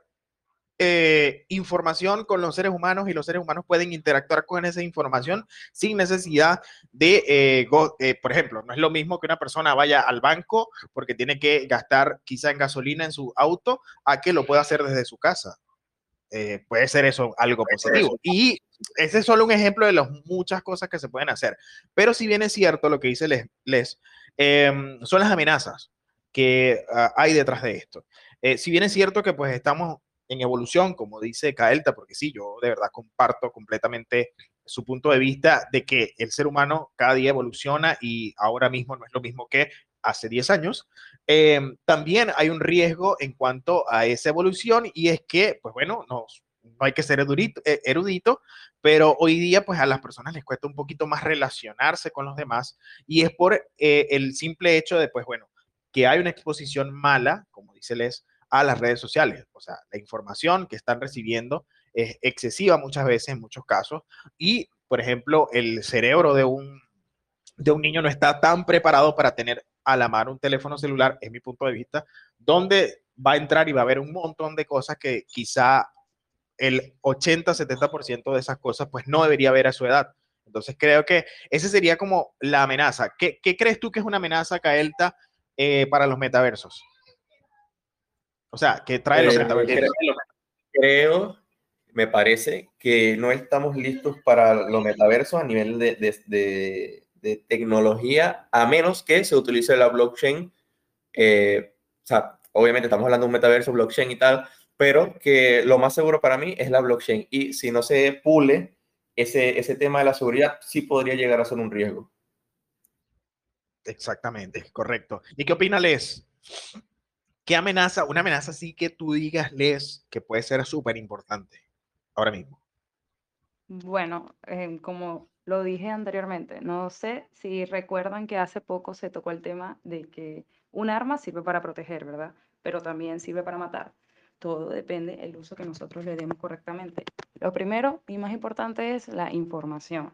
eh, información con los seres humanos y los seres humanos pueden interactuar con esa información sin necesidad de, eh, go, eh, por ejemplo, no es lo mismo que una persona vaya al banco porque tiene que gastar quizá en gasolina en su auto a que lo pueda hacer desde su casa. Puede ser eso algo positivo. Y ese es solo un ejemplo de las muchas cosas que se pueden hacer. Pero si bien es cierto lo que dice Les, Les em, son las amenazas que uh, hay detrás de esto. Eh, si bien es cierto que pues estamos en evolución, como dice Caelta, porque sí, yo de verdad comparto completamente su punto de vista de que el ser humano cada día evoluciona y ahora mismo no es lo mismo que hace 10 años. Em, también hay un riesgo en cuanto a esa evolución y es que, pues bueno, no, hay que ser erudito, eh, erudito, pero hoy día pues a las personas les cuesta un poquito más relacionarse con los demás y es por eh, el simple hecho de, pues bueno, que hay una exposición mala, como dice Les, a las redes sociales. O sea, la información que están recibiendo es excesiva muchas veces, en muchos casos, y, por ejemplo, el cerebro de un, de un niño no está tan preparado para tener a la mano un teléfono celular, es mi punto de vista, donde va a entrar y va a haber un montón de cosas que quizá el 80-70% de esas cosas pues no debería haber a su edad. Entonces creo que ese sería como la amenaza. ¿Qué, qué crees tú que es una amenaza, Kaelta, eh, para los metaversos? O sea, ¿qué trae los Eh, metaversos? creo, creo, me parece, que no estamos listos para los metaversos a nivel de, de- de- de tecnología, a menos que se utilice la blockchain. eh, o sea, obviamente estamos hablando de un metaverso, blockchain y tal, pero que lo más seguro para mí es la blockchain. Y si no se pule ese, ese tema de la seguridad, sí podría llegar a ser un riesgo. Exactamente, correcto. ¿Y qué opina Les? ¿Qué amenaza, una amenaza así que tú digas, Les, que puede ser súper importante ahora mismo? Bueno, em, como lo dije anteriormente, no sé si recuerdan que hace poco se tocó el tema de que un arma sirve para proteger, ¿verdad? Pero también sirve para matar. Todo depende del uso que nosotros le demos correctamente. Lo primero y más importante es la información.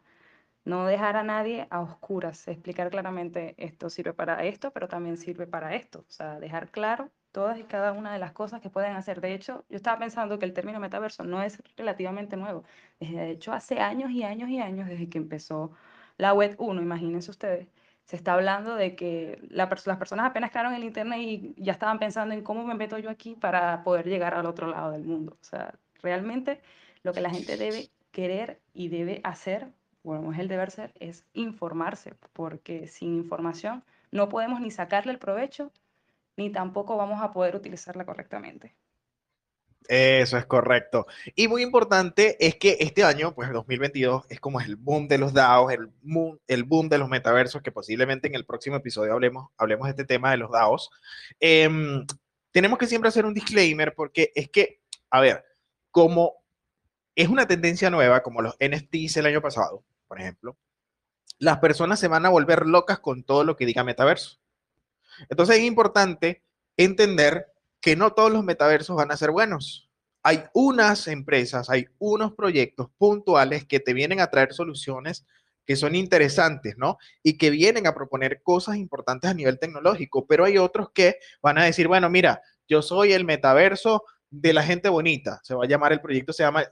No dejar a nadie a oscuras, explicar claramente esto sirve para esto, pero también sirve para esto. O sea, dejar claro todas y cada una de las cosas que pueden hacer. De hecho, yo estaba pensando que el término metaverso no es relativamente nuevo. De hecho, hace años y años y años, desde que empezó la web 1, imagínense ustedes, se está hablando de que las personas apenas crearon el Internet y ya estaban pensando en cómo me meto yo aquí para poder llegar al otro lado del mundo. O sea, realmente lo que la gente debe querer y debe hacer, bueno, es el deber ser, es informarse, porque sin información no podemos ni sacarle el provecho, ni tampoco vamos a poder utilizarla correctamente. Eso es correcto. Y muy importante es que este año, pues 2022, es como el boom de los DAOs, el boom, de los metaversos, que posiblemente en el próximo episodio hablemos, hablemos de este tema de los DAOs. Em, tenemos que siempre hacer un disclaimer porque es que, a ver, como es una tendencia nueva, como los NFTs el año pasado, por ejemplo, las personas se van a volver locas con todo lo que diga metaverso. Entonces es importante entender que no todos los metaversos van a ser buenos. Hay unas empresas, hay unos proyectos puntuales que te vienen a traer soluciones que son interesantes, ¿no? Y que vienen a proponer cosas importantes a nivel tecnológico, pero hay otros que van a decir, bueno, mira, yo soy el metaverso de la gente bonita, se va a llamar el proyecto, se, llama,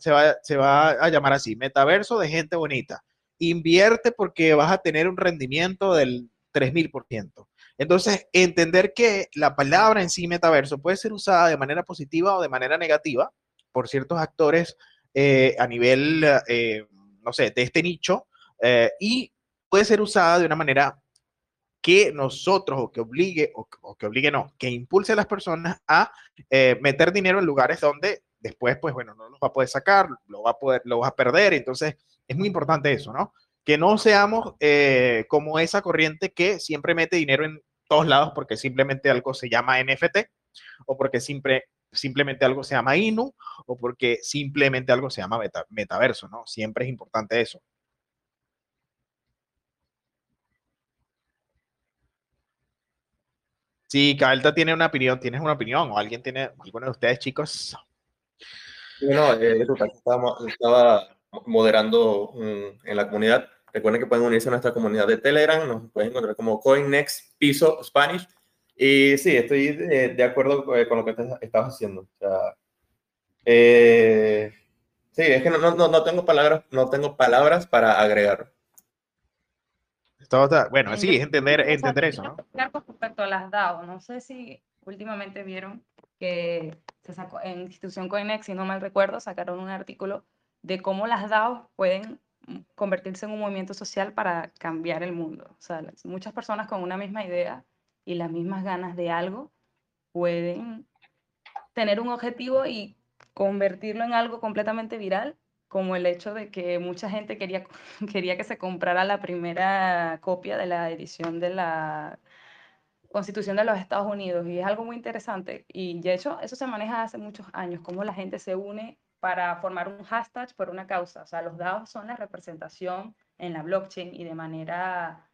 va a llamar así, metaverso de gente bonita. Invierte porque vas a tener un rendimiento del 3000%. Entonces, entender que la palabra en sí metaverso puede ser usada de manera positiva o de manera negativa por ciertos actores eh, a nivel, eh, no sé, de este nicho eh, y puede ser usada de una manera que nosotros o que obligue, o, que obligue no, que impulse a las personas a meter dinero en lugares donde después, pues bueno, no los va a poder sacar, lo va a poder, lo va a perder. Entonces, es muy importante eso, ¿no? Que no seamos como esa corriente que siempre mete dinero en todos lados porque simplemente algo se llama NFT o porque simple, simplemente algo se llama INU o porque simplemente algo se llama meta, metaverso, ¿no? Siempre es importante eso. Sí, Calta tiene una opinión, tienes una opinión o alguien tiene, alguno de ustedes chicos. Bueno, eh, estaba, estaba moderando um, en la comunidad. Recuerden que pueden unirse a nuestra comunidad de Telegram, nos pueden encontrar como CoinNext Piso Spanish. Y sí, estoy de, de acuerdo con lo que te, estabas haciendo. O sea, eh, sí, es que no, no, no, tengo palabras, no tengo palabras para agregar. Bueno, sí, es entender, entender eso, ¿no? Con respecto a las DAO, no sé si últimamente vieron que se sacó en institución Coinex, si no mal recuerdo, sacaron un artículo de cómo las DAO pueden convertirse en un movimiento social para cambiar el mundo. O sea, muchas personas con una misma idea y las mismas ganas de algo pueden tener un objetivo y convertirlo en algo completamente viral como el hecho de que mucha gente quería, *laughs* quería que se comprara la primera copia de la edición de la Constitución de los Estados Unidos y es algo muy interesante y de hecho eso se maneja hace muchos años, cómo la gente se une para formar un hashtag por una causa, o sea, los DAOs son la representación en la blockchain y de manera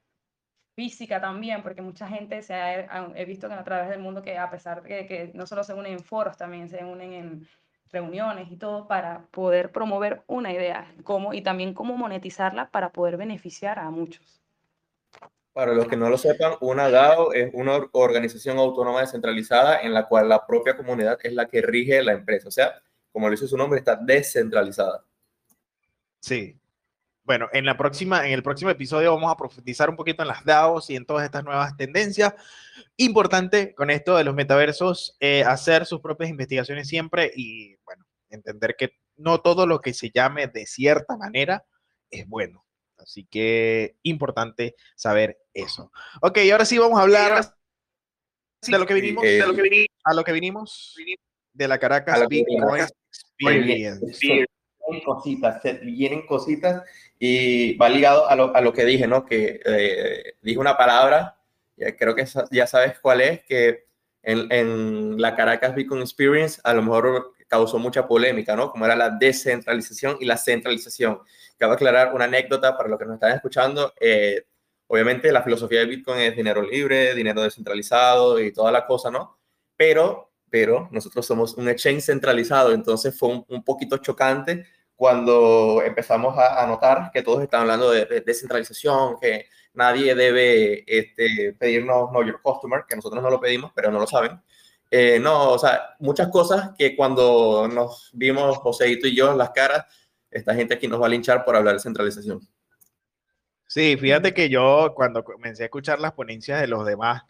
física también, porque mucha gente se ha, he visto que a través del mundo que a pesar de que, no solo se unen en foros, también se unen en reuniones y todo para poder promover una idea cómo, y también cómo monetizarla para poder beneficiar a muchos. Para los que no lo sepan, una DAO es una organización autónoma descentralizada en la cual la propia comunidad es la que rige la empresa. O sea, como lo dice su nombre, está descentralizada. Sí, bueno, en, la próxima, en el próximo episodio vamos a profundizar un poquito en las DAOs y en todas estas nuevas tendencias. Importante con esto de los metaversos, eh, hacer sus propias investigaciones siempre y, bueno, entender que no todo lo que se llame de cierta manera es bueno. Así que importante saber eso. Ok, ahora sí vamos a hablar de lo que vinimos, de lo que vinimos, a lo que vinimos de la Caracas Bitcoin Experience cositas, se vienen cositas y va ligado a lo, a lo que dije, ¿no? Que eh, dije una palabra, creo que ya sabes cuál es, que en, en, la Caracas Beacon Experience a lo mejor causó mucha polémica, ¿no? Como era la descentralización y la centralización. Cabe aclarar una anécdota para los que nos están escuchando. Eh, obviamente la filosofía de Bitcoin es dinero libre, dinero descentralizado y toda la cosa, ¿no? Pero, pero nosotros somos un exchange centralizado, entonces fue un, un poquito chocante cuando empezamos a, notar que todos están hablando de, descentralización, que nadie debe este, pedirnos Know Your Customer, que nosotros no lo pedimos, pero no lo saben. Eh, no, o sea, muchas cosas que cuando nos vimos Joséito y yo las caras, esta gente aquí nos va a linchar por hablar de centralización. Sí, fíjate que yo cuando comencé a escuchar las ponencias de los demás,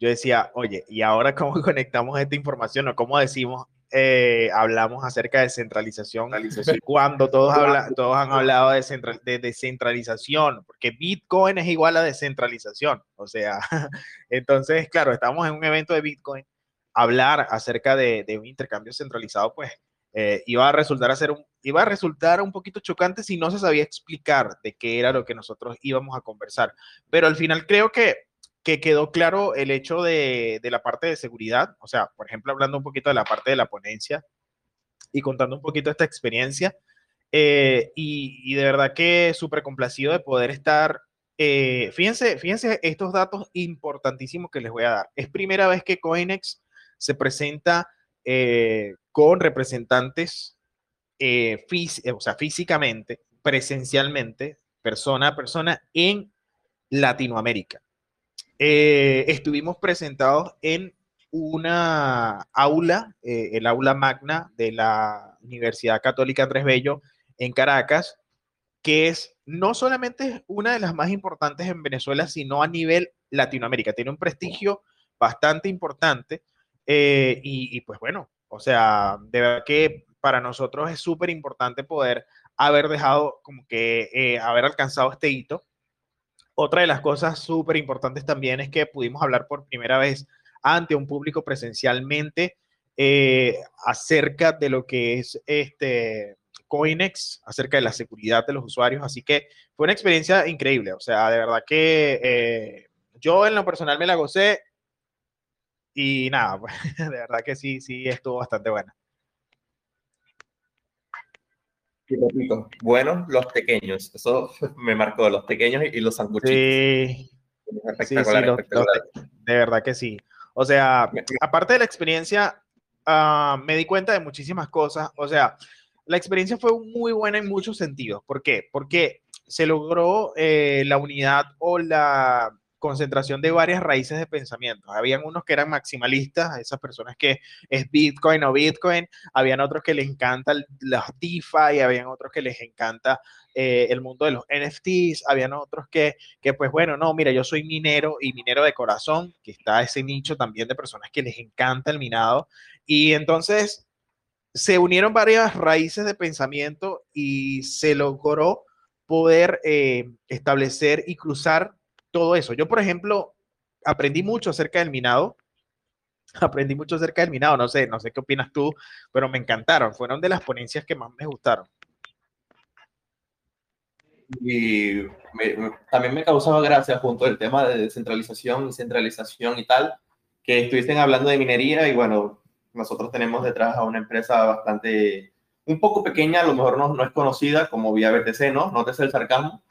yo decía, oye, ¿y ahora cómo *laughs* conectamos esta información o cómo decimos eh, hablamos acerca de centralización *laughs* cuando todos, todos han hablado de, de, descentralización, porque Bitcoin es igual a descentralización. O sea, *laughs* entonces, claro, estamos en un evento de Bitcoin, hablar acerca de, un intercambio centralizado, pues eh, iba, a resultar a un, iba a resultar un poquito chocante si no se sabía explicar de qué era lo que nosotros íbamos a conversar. Pero al final creo que que quedó claro el hecho de, la parte de seguridad, o sea, por ejemplo, hablando un poquito de la parte de la ponencia y contando un poquito esta experiencia, eh, y, de verdad que súper complacido de poder estar, eh, fíjense, fíjense estos datos importantísimos que les voy a dar. Es primera vez que Coinex se presenta eh, con representantes, o sea, físicamente, presencialmente, persona a persona en Latinoamérica. Eh, estuvimos presentados en una aula, eh, el aula magna de la Universidad Católica Andrés Bello en Caracas, que es no solamente una de las más importantes en Venezuela, sino a nivel Latinoamérica. Tiene un prestigio bastante importante eh, y, pues bueno, o sea, de verdad que para nosotros es súper importante poder haber dejado como que haber alcanzado este hito otra de las cosas súper importantes también es que pudimos hablar por primera vez ante un público presencialmente eh, acerca de lo que es este Coinex, acerca de la seguridad de los usuarios. Así que fue una experiencia increíble. O sea, de verdad que eh, yo en lo personal me la gocé y nada, *laughs* de verdad que sí, sí, estuvo bastante buena. Bueno, los pequeños, eso me marcó, los pequeños y, los sanguchitos. Sí, de verdad que sí. O sea, aparte de la experiencia, ah, me di cuenta de muchísimas cosas. O sea, la experiencia fue muy buena en muchos sentidos. ¿Por qué? Porque se logró eh, la unidad o la concentración de varias raíces de pensamiento. Habían unos que eran maximalistas, esas personas que es Bitcoin o Bitcoin, habían otros que les encanta los DeFi, habían otros que les encanta eh, el mundo de los NFTs, habían otros que, que, pues bueno, no, mira, yo soy minero y minero de corazón, que está ese nicho también de personas que les encanta el minado. Y entonces se unieron varias raíces de pensamiento y se logró poder eh, establecer y cruzar todo eso. Yo, por ejemplo, aprendí mucho acerca del minado. *laughs* Aprendí mucho acerca del minado. No sé, no sé qué opinas tú, pero me encantaron. Fueron de las ponencias que más me gustaron. y también me causaba gracia junto al tema de descentralización y centralización y tal, que estuviesen hablando de minería y bueno, nosotros tenemos detrás a una empresa bastante, un poco pequeña, a lo mejor no, no es conocida como Vía BTC, ¿no? No te sé el sarcasmo.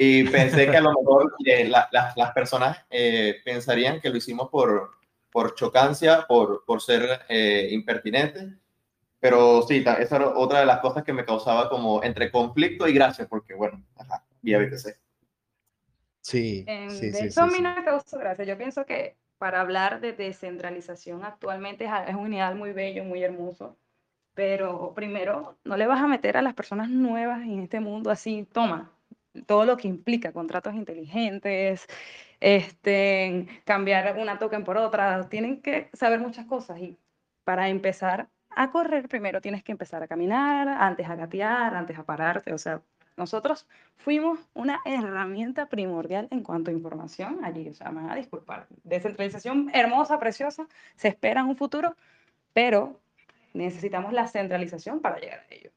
Y pensé que a lo mejor eh, las personas eh, pensarían que lo hicimos por, por chocancia, por, por ser eh, impertinentes. Pero sí, esa era otra de las cosas que me causaba como entre conflicto y gracia, porque bueno, ajá, vía BTC. Sí, sí, de eso a mí no me causa gracia. Yo pienso que para hablar de descentralización actualmente es un ideal muy bello, muy hermoso, pero primero no le vas a meter a las personas nuevas en este mundo así, toma, todo lo que implica contratos inteligentes, este, cambiar una token por otra, tienen que saber muchas cosas y para empezar a correr primero tienes que empezar a caminar, antes a gatear, antes a pararte, o sea, nosotros fuimos una herramienta primordial en cuanto a información allí, o sea, me van a disculpar, descentralización hermosa, preciosa, se espera en un futuro, pero necesitamos la centralización para llegar a ello.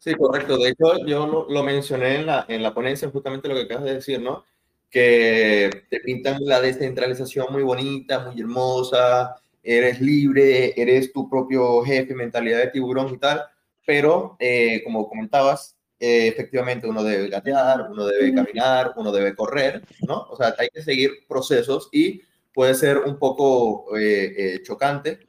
Sí, correcto. De hecho, yo lo, mencioné en la, en la ponencia, justamente lo que acabas de decir, ¿no? Que te pintan la descentralización muy bonita, muy hermosa, eres libre, eres tu propio jefe, mentalidad de tiburón y tal, pero eh, como comentabas, eh, efectivamente uno debe gatear, uno debe caminar, uno debe correr, ¿no? O sea, hay que seguir procesos y puede ser un poco eh, chocante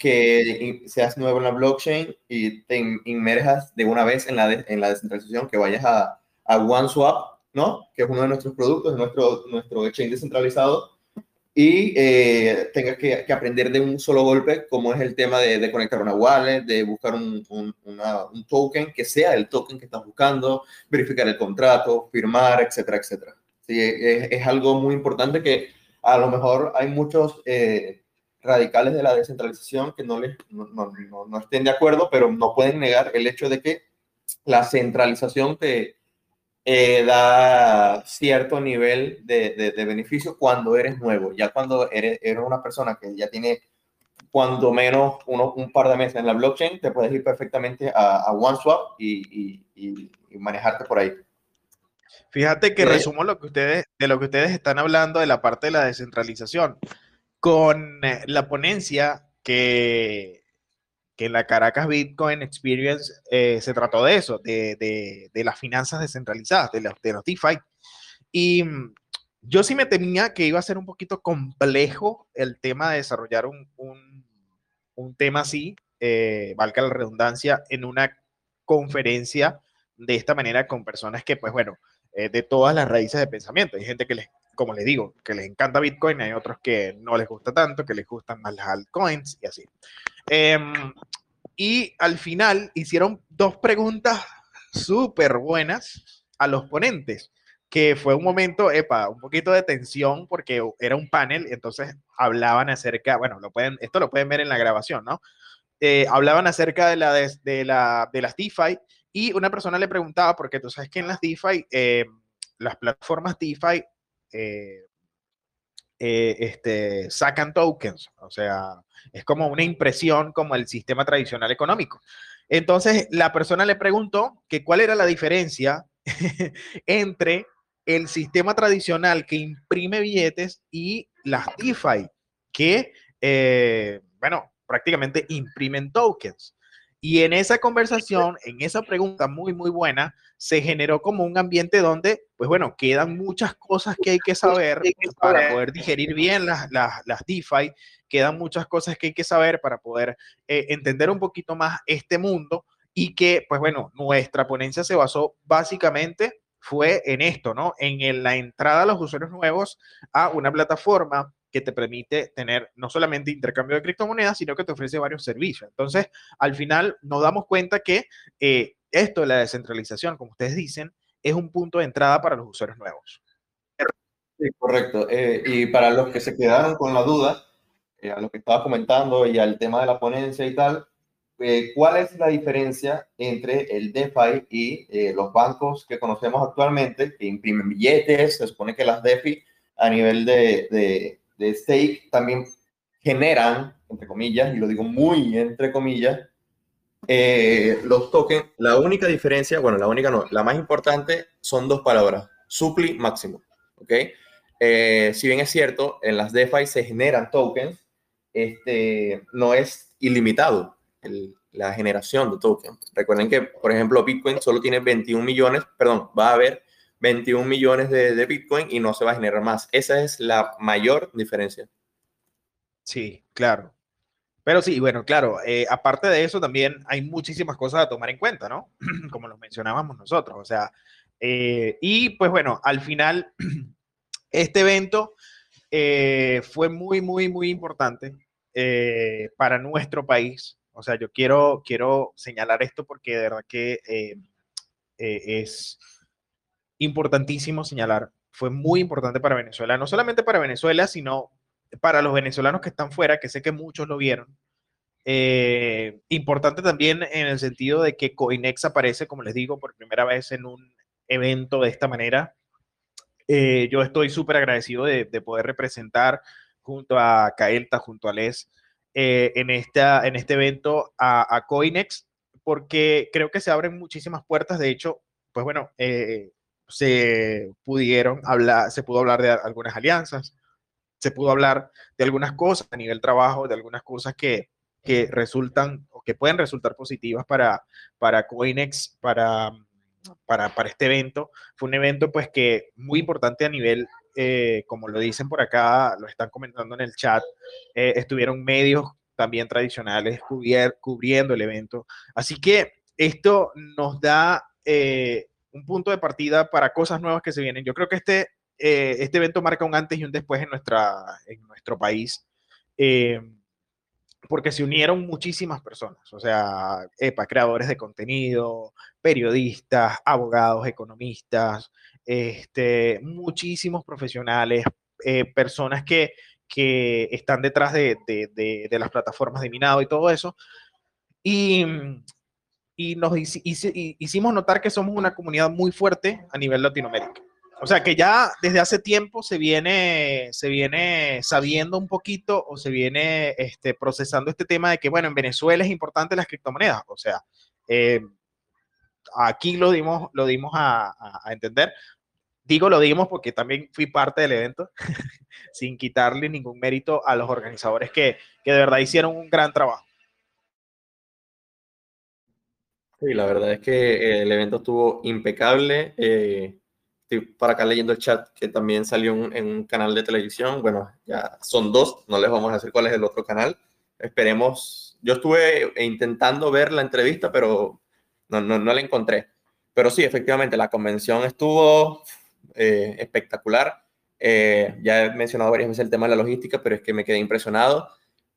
que seas nuevo en la blockchain y te inmerjas de una vez en la, en la descentralización, que vayas a, a OneSwap, ¿no? Que es uno de nuestros productos, nuestro, nuestro exchange descentralizado, y eh, tengas que, que, aprender de un solo golpe, como es el tema de, de conectar una wallet, de buscar un, un, un, token que sea el token que estás buscando, verificar el contrato, firmar, etcétera, etcétera. Sí, es, es algo muy importante que a lo mejor hay muchos... Eh, radicales de la descentralización que no, les, no, no, no, estén de acuerdo, pero no pueden negar el hecho de que la centralización te eh, da cierto nivel de, de, beneficio cuando eres nuevo. Ya cuando eres, eres, una persona que ya tiene cuando menos uno, un par de meses en la blockchain, te puedes ir perfectamente a, a OneSwap y, y, y, manejarte por ahí. Fíjate que resumo lo que ustedes, de lo que ustedes están hablando de la parte de la descentralización con eh, la ponencia que, que en la Caracas Bitcoin Experience eh, se trató de eso, de, de, las finanzas descentralizadas, de los, de los DeFi. Y mm, yo sí me temía que iba a ser un poquito complejo el tema de desarrollar un, un, un tema así, eh, valga la redundancia, en una conferencia de esta manera con personas que, pues bueno, de todas las raíces de pensamiento. Hay gente que les como les digo, que les encanta Bitcoin, hay otros que no les gusta tanto, que les gustan más las altcoins y así. Em, y al final hicieron dos preguntas súper buenas a los ponentes, que fue un momento, epa, un poquito de tensión porque era un panel, entonces hablaban acerca, bueno, lo pueden, esto lo pueden ver en la grabación, ¿no? Eh, hablaban acerca de, la, de, la, de las DeFi y una persona le preguntaba, porque tú sabes que en las DeFi, eh, las plataformas DeFi eh, eh, este, sacan tokens, o sea, es como una impresión como el sistema tradicional económico. Entonces, la persona le preguntó que cuál era la diferencia *laughs* entre el sistema tradicional que imprime billetes y las DeFi, que, eh, bueno, prácticamente imprimen tokens. Y en esa conversación, en esa pregunta muy, muy buena, se generó como un ambiente donde, pues bueno, quedan muchas cosas que hay que saber para poder digerir bien las, las, las DeFi, quedan muchas cosas que hay que saber para poder eh, entender un poquito más este mundo y que, pues bueno, nuestra ponencia se basó básicamente fue en esto, ¿no? En la entrada a los usuarios nuevos a una plataforma que te permite tener no solamente intercambio de criptomonedas, sino que te ofrece varios servicios. Entonces, al final nos damos cuenta que eh, esto de la descentralización, como ustedes dicen, es un punto de entrada para los usuarios nuevos. Sí, correcto. Eh, y para los que se quedaron con la duda, eh, a lo que estaba comentando y al tema de la ponencia y tal, ¿cuál es la diferencia entre el DeFi y los bancos que conocemos actualmente, que imprimen billetes? Se supone que las DeFi a nivel de stake también generan, entre comillas, y lo digo muy entre comillas, eh, los tokens, la única diferencia, bueno, la única no, la más importante son dos palabras, supli máximo, ¿ok? Eh, si bien es cierto, en las DeFi se generan tokens, este, no es ilimitado la generación de tokens. Recuerden que, por ejemplo, Bitcoin solo tiene 21 millones, perdón, va a haber 21 millones de, Bitcoin y no se va a generar más. Esa es la mayor diferencia. Sí, claro. Pero sí, bueno, claro, eh, aparte de eso también hay muchísimas cosas a tomar en cuenta, ¿no? *clears throat* Como lo mencionábamos nosotros, o sea, eh, y pues bueno, al final, *clears throat* este evento eh, fue muy, muy, muy importante para nuestro país. O sea, yo quiero, quiero señalar esto porque de verdad que es importantísimo señalar, fue muy importante para Venezuela, no solamente para Venezuela, sino para los venezolanos que están fuera, que sé que muchos lo vieron. Eh, importante también en el sentido de que Coinex aparece, como les digo, por primera vez en un evento de esta manera. Eh, yo estoy súper agradecido de, poder representar junto a Caelta, junto a Les, eh, en, esta, en este evento a, a, Coinex, porque creo que se abren muchísimas puertas. De hecho, pues bueno, se pudieron hablar, se pudo hablar de algunas alianzas, se pudo hablar de algunas cosas a nivel trabajo, de algunas cosas que, que resultan o que pueden resultar positivas para, para Coinex, para, para, para este evento. Fue un evento pues que muy importante a nivel, eh, como lo dicen por acá, lo están comentando en el chat, eh, estuvieron medios también tradicionales cubriendo el evento. Así que esto nos da eh, un punto de partida para cosas nuevas que se vienen. Yo creo que este eh, este evento marca un antes y un después en, nuestra, en nuestro país, eh, porque se unieron muchísimas personas, o sea, EPA, creadores de contenido, periodistas, abogados, economistas, este, muchísimos profesionales, eh, personas que, que, están detrás de, de, de, las plataformas de minado y todo eso. Y, y nos hicimos notar que somos una comunidad muy fuerte a nivel Latinoamérica. O sea que ya desde hace tiempo se viene, se viene sabiendo un poquito o se viene este, procesando este tema de que, bueno, en Venezuela es importante las criptomonedas. O sea, eh, aquí lo dimos, lo dimos a, entender. Digo lo dimos porque también fui parte del evento, *laughs* sin quitarle ningún mérito a los organizadores que, que de verdad hicieron un gran trabajo. Sí, la verdad es que el evento estuvo impecable. Eh, estoy para acá leyendo el chat que también salió en un canal de televisión. Bueno, ya son dos, no les vamos a decir cuál es el otro canal. Esperemos. Yo estuve intentando ver la entrevista, pero no, no, no la encontré. Pero sí, efectivamente, la convención estuvo eh, espectacular. Eh, ya he mencionado varias veces el tema de la logística, pero es que me quedé impresionado.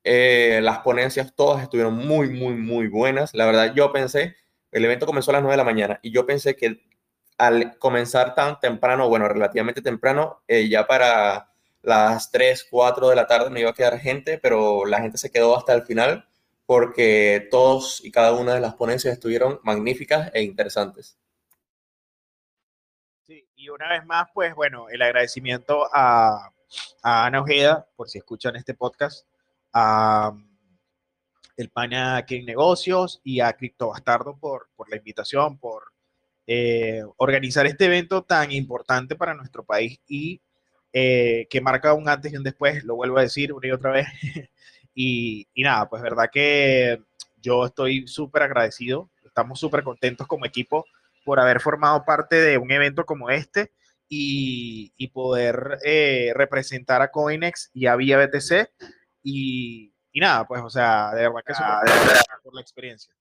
Eh, las ponencias todas estuvieron muy, muy, muy buenas. La verdad, yo pensé, el evento comenzó a las 9 de la mañana y yo pensé que al comenzar tan temprano, bueno, relativamente temprano, eh, ya para las 3, 4 de la tarde me iba a quedar gente, pero la gente se quedó hasta el final porque todos y cada una de las ponencias estuvieron magníficas e interesantes. Sí, y una vez más, pues bueno, el agradecimiento a, a Ana Ojeda, por si escuchan este podcast, a el Pana King Negocios y a Cripto Bastardo por, por la invitación, por eh, organizar este evento tan importante para nuestro país y eh, que marca un antes y un después, lo vuelvo a decir una y otra vez. *laughs* y, nada, pues verdad que yo estoy súper agradecido, estamos súper contentos como equipo por haber formado parte de un evento como este y, poder eh, representar a Coinex y a Vía BTC. Y, nada, pues, o sea, de verdad que súper por la experiencia.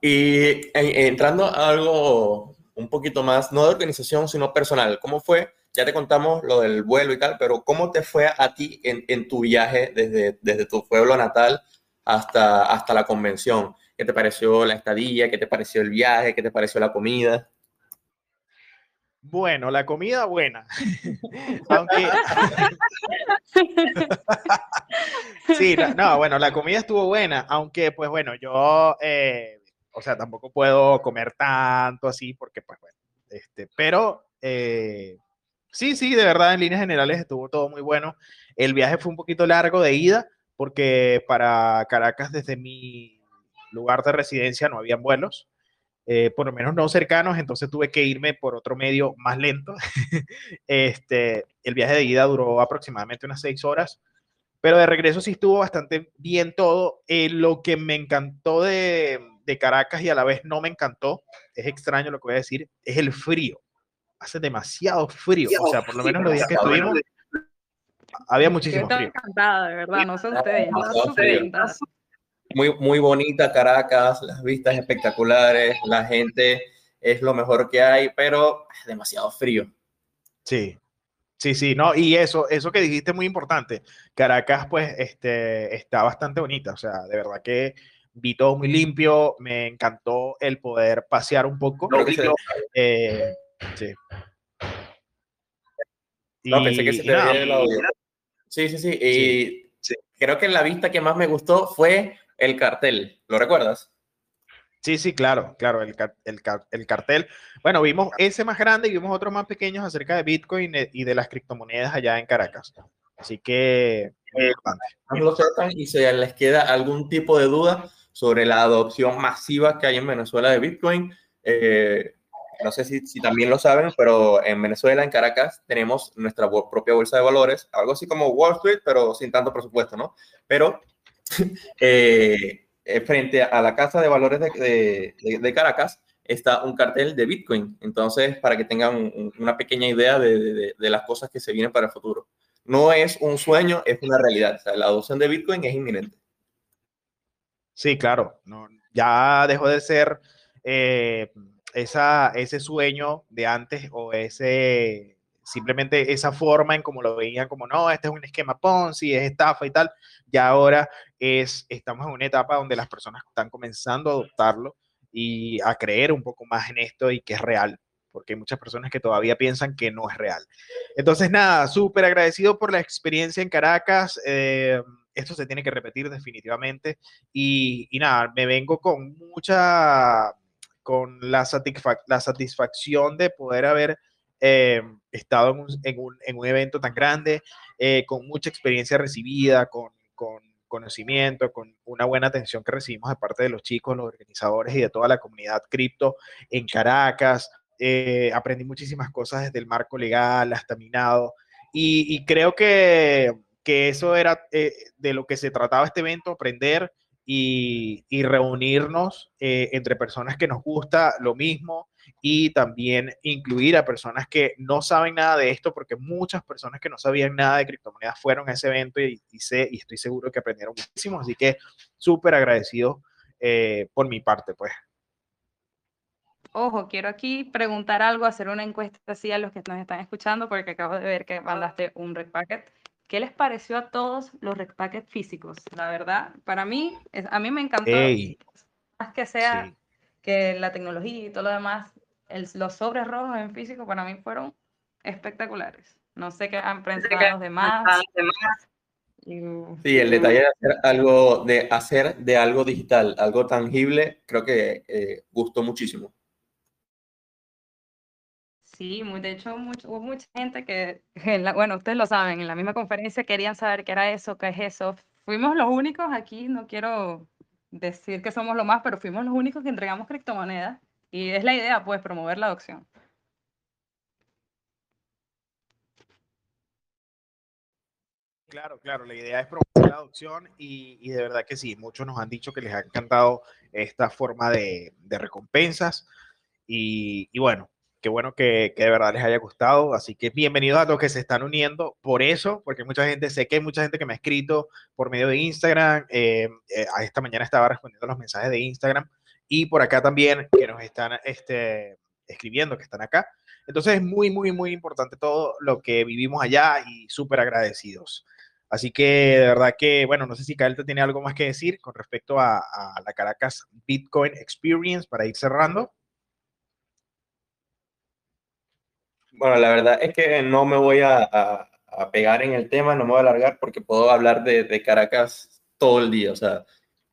Y entrando a algo un poquito más, no de organización, sino personal, ¿cómo fue? Ya te contamos lo del vuelo y tal, pero ¿cómo te fue a ti en, en tu viaje desde, desde tu pueblo natal hasta, hasta la convención? ¿Qué te pareció la estadía? ¿Qué te pareció el viaje? ¿Qué te pareció la comida? Bueno, la comida buena. *laughs* Aunque... *laughs* sí, no, bueno, la comida estuvo buena, aunque pues bueno, yo eh, o sea, tampoco puedo comer tanto así porque, pues, bueno, este, pero eh, sí, sí, de verdad, en líneas generales estuvo todo muy bueno. El viaje fue un poquito largo de ida porque para Caracas desde mi, lugar de residencia no habían vuelos, eh, por lo menos no cercanos, entonces tuve que irme por otro medio más lento. *laughs* este, el viaje de ida duró aproximadamente unas seis horas, pero de regreso sí estuvo bastante bien todo. Eh, lo que me encantó de, de Caracas y a la vez no me encantó, es extraño lo que voy a decir, es el frío. Hace demasiado frío, o sea, por lo menos los días que estuvimos había muchísimo frío. encantada, de verdad, no sé ustedes. Muy, muy bonita Caracas, las vistas espectaculares, la gente es lo mejor que hay, pero es demasiado frío. Sí, sí, sí, no, y eso, eso que dijiste es muy importante. Caracas, pues, este, está bastante bonita, o sea, de verdad que vi todo muy limpio, me encantó el poder pasear un poco. Eh, sí. No, pensé que se te el audio. Sí, sí, sí. Y creo que la vista que más me gustó fue el cartel. ¿Lo recuerdas? Sí, sí, claro, claro, el, el, cartel. Bueno, vimos ese más grande y vimos otros más pequeños acerca de Bitcoin y de las criptomonedas allá en Caracas. Así que, no lo sepan y si les queda algún tipo de duda sobre la adopción masiva que hay en Venezuela de Bitcoin, eh, no sé si, si, también lo saben, pero en Venezuela, en Caracas, tenemos nuestra propia bolsa de valores, algo así como Wall Street, pero sin tanto presupuesto, ¿no? Pero *laughs* eh, eh, frente a la Casa de Valores de, Caracas está un cartel de Bitcoin. Entonces, para que tengan una pequeña idea de, las cosas que se vienen para el futuro. No es un sueño, es una realidad. La adopción de Bitcoin es inminente. Sí, claro. Ya dejó de ser... Eh, ese sueño de antes o ese simplemente esa forma en como lo veían como no, este es un esquema Ponzi, es estafa y tal, ya ahora es, estamos en una etapa donde las personas están comenzando a adoptarlo y a creer un poco más en esto y que es real, porque hay muchas personas que todavía piensan que no es real. Entonces, nada, súper agradecido por la experiencia en Caracas. Eh, esto se tiene que repetir definitivamente. Y, y, nada, me vengo con mucha con la, satisfacción de poder haber eh, estado en un, en, un, en un, evento tan grande, eh, con mucha experiencia recibida, con, con, conocimiento, con una buena atención que recibimos de parte de los chicos, los organizadores y de toda la comunidad cripto en Caracas. Eh, aprendí muchísimas cosas desde el marco legal hasta minado y, creo que, que, eso era de lo que se trataba este evento, aprender y, reunirnos eh, entre personas que nos gusta lo mismo y también incluir a personas que no saben nada de esto, porque muchas personas que no sabían nada de criptomonedas fueron a ese evento y, sé, y estoy seguro que aprendieron muchísimo, así que súper agradecido eh, por mi parte, pues. Ojo, quiero aquí preguntar algo, hacer una encuesta así a los que nos están escuchando, porque acabo de ver que mandaste un red packet. ¿Qué les pareció a todos los packets físicos? La verdad, para mí, a mí me encantó. Más que sea que la tecnología y todo lo demás, los sobres rojos en físico para mí fueron espectaculares. No sé qué han pensado los demás. Sí, el detalle de hacer algo, de hacer de algo digital, algo tangible, creo que eh, gustó muchísimo. Sí, muy, de hecho hubo mucha gente que, bueno, ustedes lo saben, en la misma conferencia querían saber qué era eso, qué es eso. Fuimos los únicos aquí, no quiero decir que somos lo más, pero fuimos los únicos que entregamos criptomonedas y es la idea, pues, promover la adopción. Claro, claro, la idea es promover la adopción y, y, de verdad que sí, muchos nos han dicho que les ha encantado esta forma de, de recompensas y, y, bueno, Qué bueno que, que, de verdad les haya gustado. Así que bienvenidos a los que se están uniendo. Por eso, porque mucha gente, sé que hay mucha gente que me ha escrito por medio de Instagram. Eh, eh, esta mañana estaba respondiendo los mensajes de Instagram y por acá también que nos están este, escribiendo, que están acá. Entonces es muy, muy, muy importante todo lo que vivimos allá y súper agradecidos. Así que de verdad que, bueno, no sé si te tiene algo más que decir con respecto a, a la Caracas Bitcoin Experience para ir cerrando. Bueno, la verdad es que no me voy a, pegar en el tema, no me voy a alargar porque puedo hablar de, Caracas todo el día. O sea,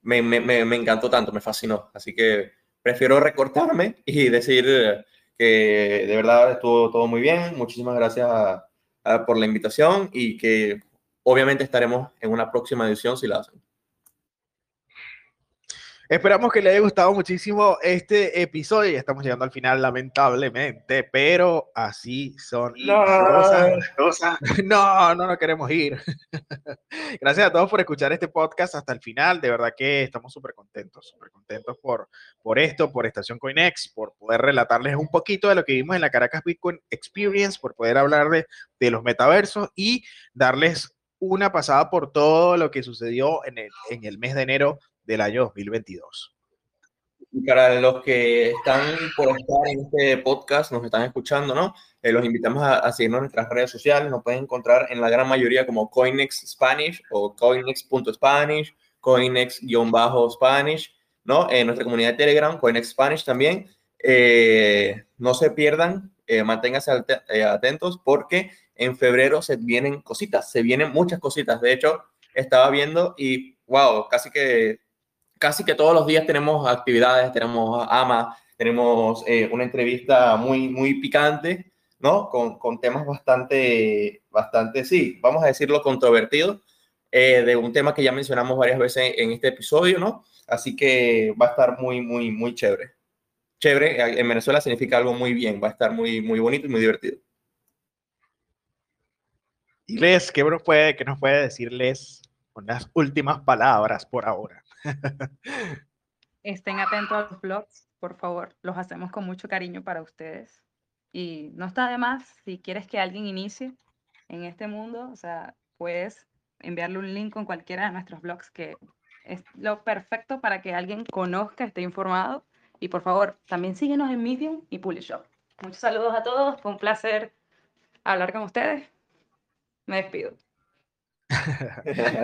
me, encantó tanto, me fascinó. Así que prefiero recortarme y decir que de verdad estuvo todo muy bien. Muchísimas gracias por la invitación y que obviamente estaremos en una próxima edición si la hacen. Esperamos que les haya gustado muchísimo este episodio. Ya estamos llegando al final, lamentablemente, pero así son las cosas. *laughs* No, no, no queremos ir. *laughs* Gracias a todos por escuchar este podcast hasta el final. De verdad que estamos súper contentos, súper contentos por, por esto, por Estación CoinEx, por poder relatarles un poquito de lo que vimos en la Caracas Bitcoin Experience, por poder hablar de, de los metaversos y darles una pasada por todo lo que sucedió en el, en el mes de enero del año 2022. Y para los que están por estar en este podcast, nos están escuchando, ¿no? Eh, los invitamos a, a, seguirnos en nuestras redes sociales. Nos pueden encontrar en la gran mayoría como Coinex Spanish o coinex.spanish, coinex-spanish, ¿no? En nuestra comunidad de Telegram, Coinex Spanish también. Eh, no se pierdan, eh, manténganse eh, atentos porque en febrero se vienen cositas, se vienen muchas cositas. De hecho, estaba viendo y, wow, casi que casi que todos los días tenemos actividades, tenemos AMA, tenemos eh, una entrevista muy, muy picante, ¿no? Con, con, temas bastante, bastante, sí, vamos a decirlo, controvertidos, eh, de un tema que ya mencionamos varias veces en, este episodio, ¿no? Así que va a estar muy, muy, muy chévere. Chévere, eh, en Venezuela significa algo muy bien, va a estar muy, muy bonito y muy divertido. Y Les, ¿qué nos puede, qué nos puede decirles unas últimas palabras por ahora? *laughs* Estén atentos a los blogs, por favor. Los hacemos con mucho cariño para ustedes. Y no está de más, si quieres que alguien inicie en este mundo, o sea, puedes enviarle un link con cualquiera de nuestros blogs, que es lo perfecto para que alguien conozca, esté informado. Y por favor, también síguenos en Medium y Shop. Muchos saludos a todos, fue un placer hablar con ustedes. Me despido.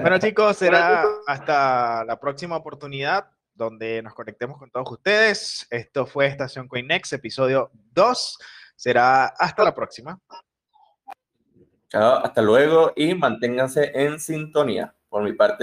Bueno chicos, será hasta la próxima oportunidad donde nos conectemos con todos ustedes. Esto fue Estación CoinNext, episodio 2. Será hasta la próxima. Chao, hasta luego y manténganse en sintonía. Por mi parte.